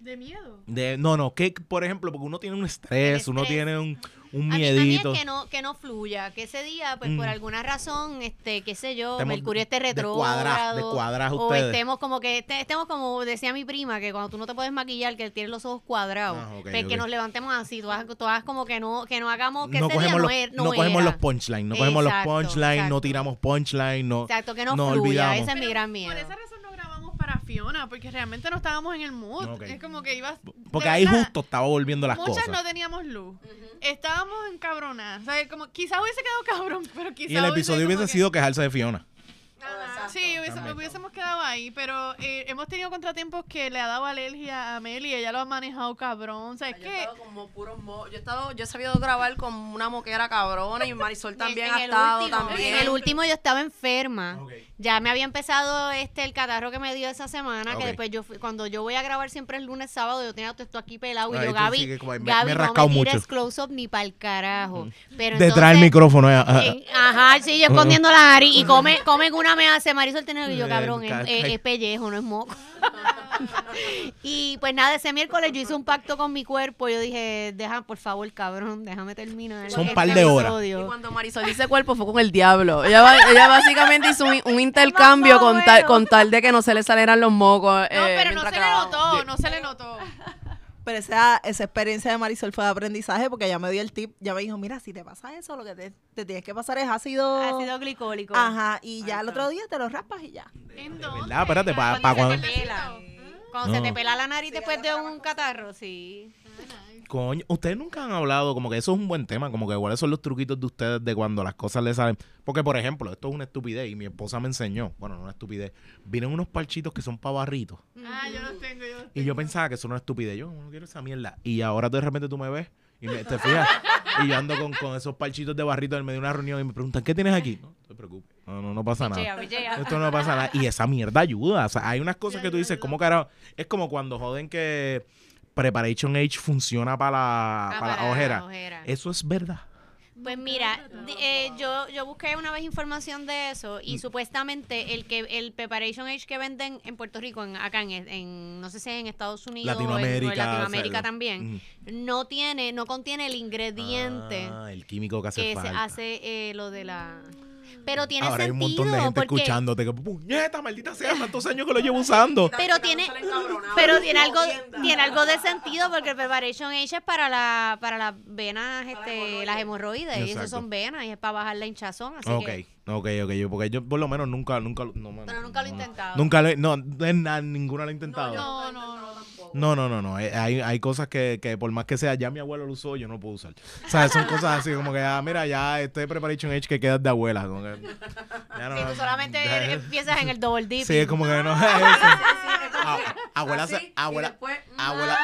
De miedo. De, no, no, que por ejemplo, porque uno tiene un estrés, El uno estrés. tiene un, un A mí, a mí miedito. es que no, que no fluya, que ese día, pues por Mm. alguna razón, este, qué sé yo, Estemos Mercurio esté retrógrado. O estemos como que, este- estemos como decía mi prima, que cuando tú no te puedes maquillar, que tienes los ojos cuadrados, Ah, ok, pues que ok. nos levantemos así, todas, todas como que no, que no hagamos, que no ese cogemos, día los, no, no no cogemos era. los punchlines, no cogemos los Exacto, punchlines, no exacto. tiramos punchlines, no. Exacto, que no, no fluya, olvidamos. ese es mi gran miedo. Por esa razón para Fiona, porque realmente no estábamos en el mood. Ok. Es como que ibas. Porque ahí verdad, justo estaba volviendo las Muchas cosas. no teníamos luz. Estábamos encabronadas. O sea, como, quizás hubiese quedado cabrón, pero quizás. y el episodio hubiese que- sido quejarse de Fiona. Sí, hubiese- hubiésemos quedado ahí, pero eh, hemos tenido contratiempos que le ha dado alergia a Mel y ella lo ha manejado cabrón. O sea, es Yo he que. estado como puros mo- yo he estado, yo he sabido grabar con una moquera cabrona y Marisol también en ha estado último, también. En el último yo estaba enferma. Ya me había empezado este el catarro que me dio esa semana, que después yo fui- cuando yo voy a grabar siempre el lunes, sábado, yo tenía todo esto aquí pelado y yo, Gaby, me- Gaby, me he no rascado me tires mucho. close up ni para el carajo. Pero Detrás del micrófono. eh, ah, ajá, sí, yo escondiendo la nariz y come, come que una me hace Marisol tiene y yo, Eh, cabrón, es, es- es pellejo, no es moco. y pues nada, ese miércoles yo hice un pacto con mi cuerpo. Yo dije, deja, por favor, cabrón, déjame terminar. Son este par de horas. episodio". Y cuando Marisol dice cuerpo fue con el diablo. Ella, ella básicamente hizo un, un intercambio con tal, con tal de que no se le salieran los mocos. No, eh, pero no se le notó, no se le notó. Pero esa, esa experiencia de Marisol fue de aprendizaje porque ella me dio el tip. Ya me dijo, mira, si te pasa eso, lo que te, te tienes que pasar es ácido. Ácido glicólico. Ajá, y ya el otro día te lo raspas y ya. ¿En dónde? verdad, espérate, pa- Cuando pa' se cuando- te pela. Cuando se te pela la nariz después de un catarro, sí. Coño, ustedes nunca han hablado, como que eso es un buen tema, como que cuáles son los truquitos de ustedes de cuando las cosas les salen. Porque, por ejemplo, esto es una estupidez y mi esposa me enseñó, bueno, no una estupidez, vienen unos parchitos que son para barritos. Ah, yo los tengo, yo los Y yo pensaba que eso era una estupidez, yo no quiero esa mierda. Y ahora de repente tú me ves y me, te fijas, y yo ando con, con esos parchitos de barrito en medio de una reunión y me preguntan, ¿qué tienes aquí? No, no te preocupes, no, no, no pasa nada. Pichea, pichea. Esto no pasa nada. Y esa mierda ayuda. O sea, hay unas cosas que tú dices, ¿cómo carajo? Es como cuando joden que Preparation Age funciona para la, Ah, para para la ojera. la ojera. Eso es verdad. Pues mira, eh, yo, yo busqué una vez información de eso y supuestamente el que el preparation age que venden en Puerto Rico, en, acá en, en- no sé si en Estados Unidos o en- o en, Latinoamérica. Latinoamérica o sea, también, mm. no tiene, no contiene el ingrediente Ah, el químico que hace que se hace eh, lo de la pero tiene Ahora hay un sentido montón de gente porque escuchándote que, puñeta, maldita sea, tantos años que lo llevo usando. pero tiene pero tiene algo tiene algo de sentido porque el preparation age es para la para las venas este las hemorroides y Exacto. eso son venas y es para bajar la hinchazón así Ok, que ok, ok. yo- Porque yo por lo menos nunca, nunca, lo- no, pero nunca lo he intentado Nunca lo he, no, nada, ninguna lo he intentado. No, no, no. No, no, no, no. eh, Hay, hay cosas que, que por más que sea, ya mi abuelo lo usó, yo no puedo usar. O sea, son cosas así como que, ah, mira, ya este Preparation Age que quedas de abuela. Como que, ya no- Si tú solamente ya- empiezas en el double dip. Sí, es como que no. Ah, abuela, se, y abuela, después, abuela,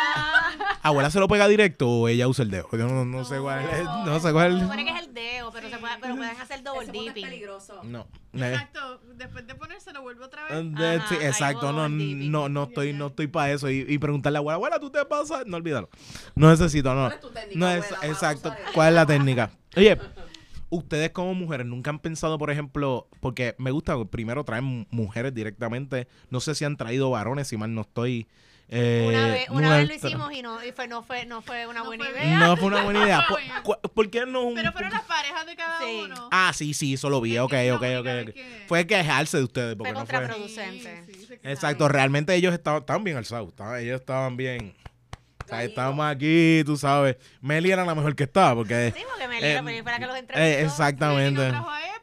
abuela se lo pega directo o ella usa el dedo. Yo no, no sé cuál es. No sé cuál es dedo, pero, pueden hacer double es dipping. peligroso. No. Exacto. Después de ponérselo, vuelve otra vez. Ajá, sí, exacto, no, no, no estoy, no estoy para eso. Y, y preguntarle a la abuela, abuela, ¿tú te pasas? No olvídalo. No necesito, no. ¿Cuál es tu técnica, No es, abuela, para exacto. ¿Cuál es la técnica? Oye, ustedes como mujeres nunca han pensado, por ejemplo, porque me gusta primero traer mu- mujeres directamente. No sé si han traído varones, si mal no estoy. Eh, Una vez, una vez lo hicimos y no, y fue, no, fue, no fue una No buena fue idea. No fue una buena idea. ¿Por, por qué no? un- Pero fueron las parejas de cada Sí. uno. Ah, sí, sí, eso lo vi. Ok, ok, ok. vez ok. que- Fue quejarse de ustedes. Porque Fue no fue. contraproducente. Sí, sí. Exacto, realmente ellos estaban, estaban bien alzados. estaban- ellos estaban bien. O sea, estábamos aquí, tú sabes. Meli era la mejor que estaba, porque. Sí, porque Melissa Eh, fue la que los eh, entrevistó. Meli exactamente. no trajo a Epi.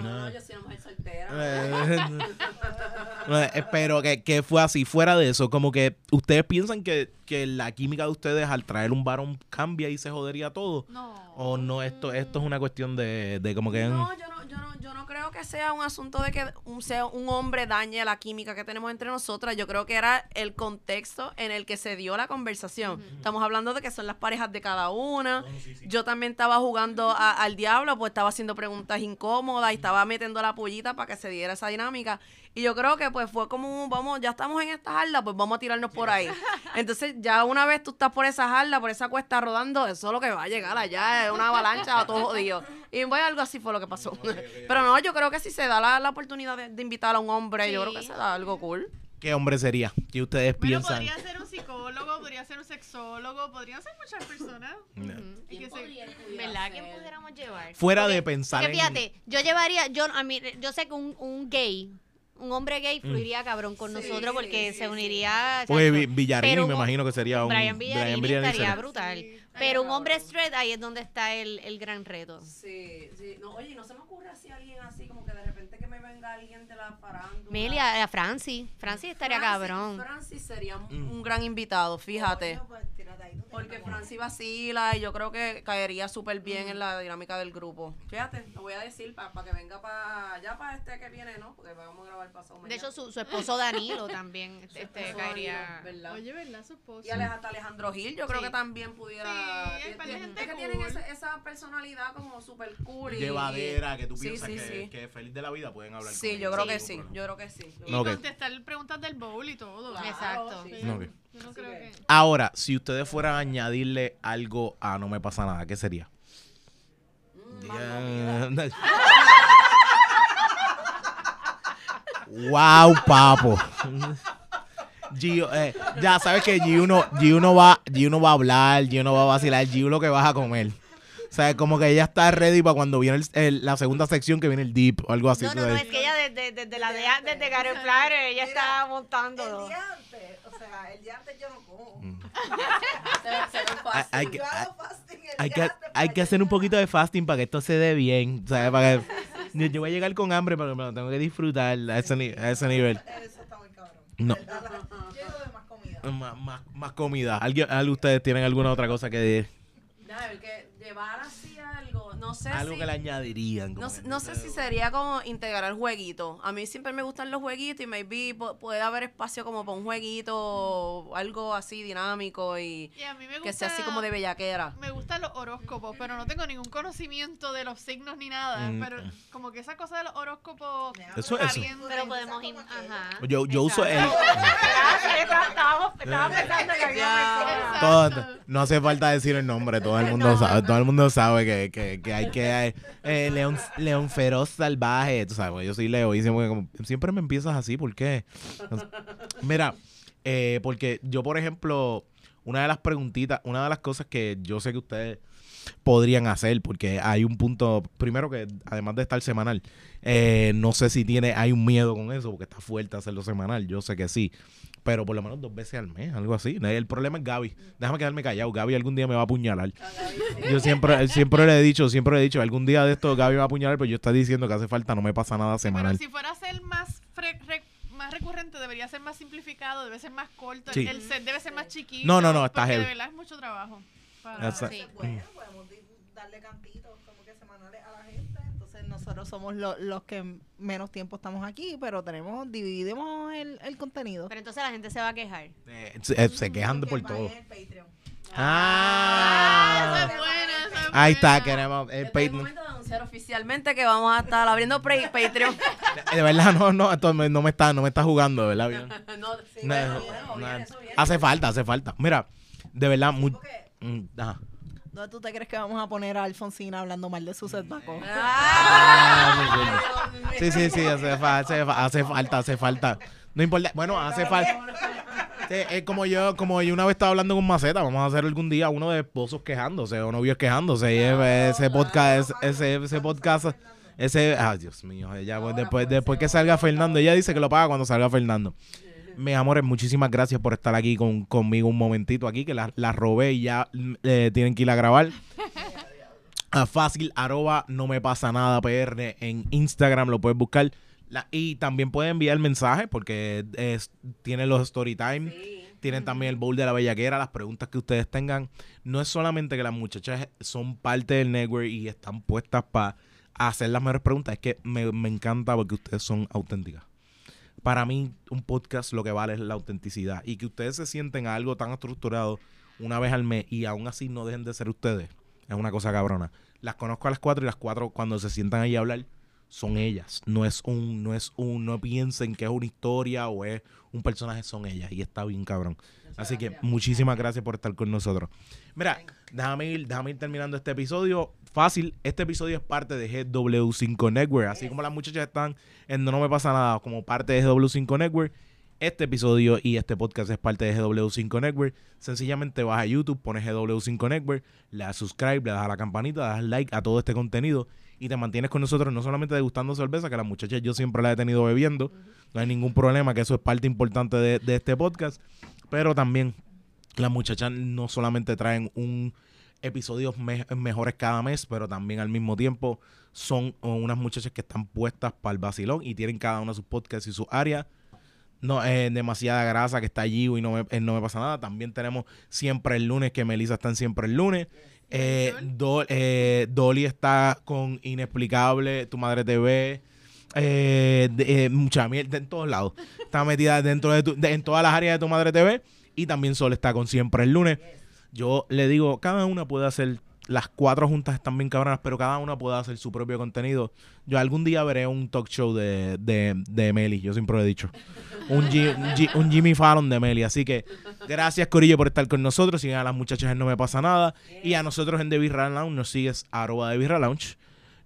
No, yo soy una mujer soltera. Eh, eh, Pero que, que fue así, fuera de eso, como que ustedes piensan que, que la química de ustedes al traer un varón cambia y se jodería todo. No. O no, esto, esto es una cuestión de, de como que. No, yo no, yo no, yo no creo que sea un asunto de que un, sea un hombre dañe la química que tenemos entre nosotras. Yo creo que era el contexto en el que se dio la conversación. Estamos hablando de que son las parejas de cada una. Yo también estaba jugando a- al diablo, pues estaba haciendo preguntas incómodas y estaba metiendo la pollita para que se diera esa dinámica. Y yo creo que pues fue como, un, vamos, ya estamos en esta jarda, pues vamos a tirarnos por ahí. Entonces ya una vez tú estás por esa jarda, por esa cuesta rodando, eso es lo que va a llegar allá, es una avalancha a todo jodido. Y pues algo así fue lo que pasó. Pero no, yo creo que si se da la, la oportunidad de, de invitar a un hombre, yo creo que se da algo cool. ¿Qué hombre sería? ¿Qué ustedes Bueno, piensan? podría ser un psicólogo, podría ser un sexólogo, podrían ser muchas personas. Y que se- ¿Verdad? ¿Quién pudiéramos llevar? Fuera de pensar porque en- fíjate, yo llevaría, yo, a mí, yo sé que un, un gay, un hombre Mm. gay fluiría cabrón con Sí, nosotros porque sí, se sí. uniría. Pues Villarini Pero me un- imagino que sería un. Brian Villarini estaría sería- brutal. Sí. Pero un hombre straight, ahí es donde está el, el gran reto. Sí, sí. No, oye, no se me ocurre así alguien así, como que de repente que me venga alguien de la farándula. Melia, a Franci. Franci estaría Francis- cabrón. Francis sería un, un gran invitado, fíjate. Porque Francis vacila y yo creo que caería súper bien en la dinámica del grupo. Fíjate, lo voy a decir para que venga para allá, para este que viene, ¿no? Porque vamos a grabar pasado De hecho, su, su esposo Danilo también este, caería. ¿verdad? Oye, ¿verdad? Su esposo. Y hasta Alejandro Gil, yo creo que también pudiera. Sí, tiene- gente es que tienen cool. esa, esa personalidad como súper cool. y- Llevadera, que tú piensas sí, que, sí. que feliz de la vida pueden hablar Sí, yo creo que sí. Yo creo que sí. Y Ok. contestar preguntas del bowl y todo. Claro, Exacto. sí. Ok. Yo no creo que- que... Ahora, si ustedes fueran a añadirle algo a No Me Pasa Nada, ¿qué sería? Wow, papo. Gio, eh, ya sabes que Gio no, Gio no va, Gio no va a hablar, Gio no va a vacilar, Gio lo que vas a comer. O sea, como que ella está ready para cuando viene el- el- la segunda sección que viene el deep o algo así. No, no, no, es que ella desde, desde la de desde Gary Flyer, ella está montándolo. El día antes, o sea, el día antes yo no como. Mm. Hay, que, hay, que, antes hay que hacer un poquito de fasting para que esto se dé bien. ¿sabes? Para que, yo, yo voy a llegar con hambre, pero me lo tengo que disfrutar a ese, ni- a ese nivel. Eso está muy cabrón. No. De más comida. Más, más, más comida. ¿Alguien, ustedes tienen alguna otra cosa que decir? Ver, que llevar algo, no sé Algo si... que le añadirían. como No, no sé si sería como integrar jueguitos. A mí siempre me gustan los jueguitos y maybe puede haber espacio como para un jueguito o algo así dinámico y Y a mí me gusta, que sea así como de bellaquera. Me gustan los horóscopos, pero no tengo ningún conocimiento de los signos ni nada. Mm. Pero como que esa cosa de los horóscopos. Eso- eso. caliente. Pero podemos ir, ajá. Yo, yo uso el... Estábamos, pensando en todo- no hace falta decir el nombre, todo el mundo sabe, todo el mundo sabe que, que, que hay que eh, león, león feroz salvaje, tú sabes, yo soy Leo y siempre, me empiezas así, ¿por qué? Mira, eh, porque yo por ejemplo, una de las preguntitas, una de las cosas que yo sé que ustedes podrían hacer, porque hay un punto, primero que además de estar semanal, eh, no sé si tiene, hay un miedo con eso, porque está fuerte hacerlo semanal, yo sé que sí, pero por lo menos dos veces al mes, algo así. El problema es Gaby, déjame quedarme callado, Gaby algún día me va a apuñalar. Yo siempre, siempre le he dicho, siempre le he dicho, algún día de esto Gaby me va a apuñalar, pero yo estoy diciendo que hace falta, no me pasa nada Pero semanal. si fuera a ser más, más recurrente, debería ser más simplificado, debe ser más corto. Sí. El set debe ser más chiquito. No, no, no, está porque heavy. de verdad es mucho trabajo. Para- Sí. Bueno, podemos di- darle cantitos como que semanales a la gente. Entonces nosotros somos lo- los que menos tiempo estamos aquí, pero tenemos, dividimos el, el contenido. Pero entonces la gente se va a quejar. Eh, se, eh, se quejan por todo. Patreon. Ah, Ah, es buena, es ahí está, queremos el Este es el Patreon. momento de anunciar oficialmente que vamos a estar abriendo pre- Patreon. De verdad, no, no, esto me- no me está, no me está jugando, de verdad. bien. no, sí, No, bueno, no, bueno, no, viene, eso viene. hace falta, hace falta. Mira, de verdad, muy. Porque, mm, ajá. ¿Dónde tú te crees que vamos a poner a Alfonsina hablando mal de su set baco? Ah, Sí, sí, sí, hace, fa- hace, fa- hace falta, hace falta. No importa, bueno, hace falta. Sí, es como yo, como yo una vez estaba hablando con Maceta, vamos a hacer algún día uno de esposos quejándose o novios quejándose. Y ese- ese podcast, ese, ese podcast, ese, ay Dios mío, ella, pues, después, después que salga Fernando, ella dice que lo paga cuando salga Fernando. Mis amores, muchísimas gracias por estar aquí con, conmigo un momentito aquí, que la, la robé y ya eh, tienen que ir a grabar. A fácil, arroba, no me pasa nada PR en Instagram, lo puedes buscar. La- y también pueden enviar mensajes porque es, tienen los story time, tienen también el bowl de la bellaquera, las preguntas que ustedes tengan. No es solamente que las muchachas son parte del network y están puestas para hacer las mejores preguntas, es que me, me encanta porque ustedes son auténticas. Para mí, un podcast lo que vale es la autenticidad. Y que ustedes se sienten a algo tan estructurado una vez al mes y aún así no dejen de ser ustedes. Es una cosa cabrona. Las conozco a las cuatro y las cuatro cuando se sientan ahí a hablar son ellas. No es un, no es un, no piensen que es una historia o es un personaje, son ellas. Y está bien cabrón. Así que muchísimas gracias por estar con nosotros. Mira, déjame ir, déjame ir terminando este episodio. Fácil, este episodio es parte de GW5 Network. Así como las muchachas están en No Me Pasa Nada como parte de GW5 Network. Este episodio y este podcast es parte de GW5 Network. Sencillamente vas a YouTube, pones GW5 Network, le das subscribe, le das a la campanita, das like a todo este contenido y te mantienes con nosotros no solamente degustando cerveza, que las muchachas yo siempre la he tenido bebiendo, no hay ningún problema, que eso es parte importante de, de este podcast, pero también las muchachas no solamente traen un episodios me- mejores cada mes, pero también al mismo tiempo son unas muchachas que están puestas para el vacilón y tienen cada una sus podcasts y sus áreas. No, es demasiada grasa que está allí y no me, eh, no me pasa nada. También tenemos siempre el lunes, que Melissa está en siempre el lunes. Eh, Do- eh, Dolly está con Inexplicable, Tu Madre TV. Eh, de- mucha mierda en todos lados. Está metida dentro de, tu- de- en todas las áreas de Tu Madre TV. Y también Sol está con siempre el lunes. Yo le digo, cada una puede hacer, las cuatro juntas están bien cabronas, pero cada una puede hacer su propio contenido. Yo algún día veré un talk show de, de, de Meli, yo siempre lo he dicho. Un, Ji- un Ji- un Jimmy Fallon de Meli. Así que gracias Corillo por estar con nosotros. Sigan a las muchachas No Me Pasa Nada. Y a nosotros en The Birra Lounge nos sigues arroba de Birra Lounge.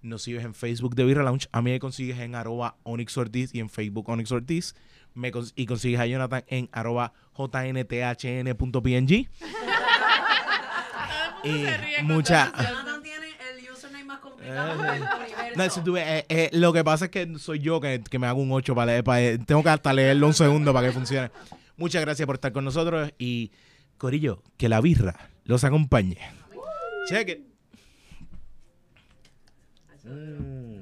Nos sigues en Facebook de Birra Lounge. A mí me consigues en arroba Onyx Ortiz y en Facebook Onyx Ortiz. Me cons- y consigues a Jonathan en arroba jnthn.png. Y mucha. Ah, no, eso tú eh, eh, lo que pasa es que soy yo que, que me hago un 8 para leer. Para, eh, tengo que hasta leerlo un segundo para que funcione. Muchas gracias por estar con nosotros y Corillo, que la birra los acompañe. Cheque. Mm.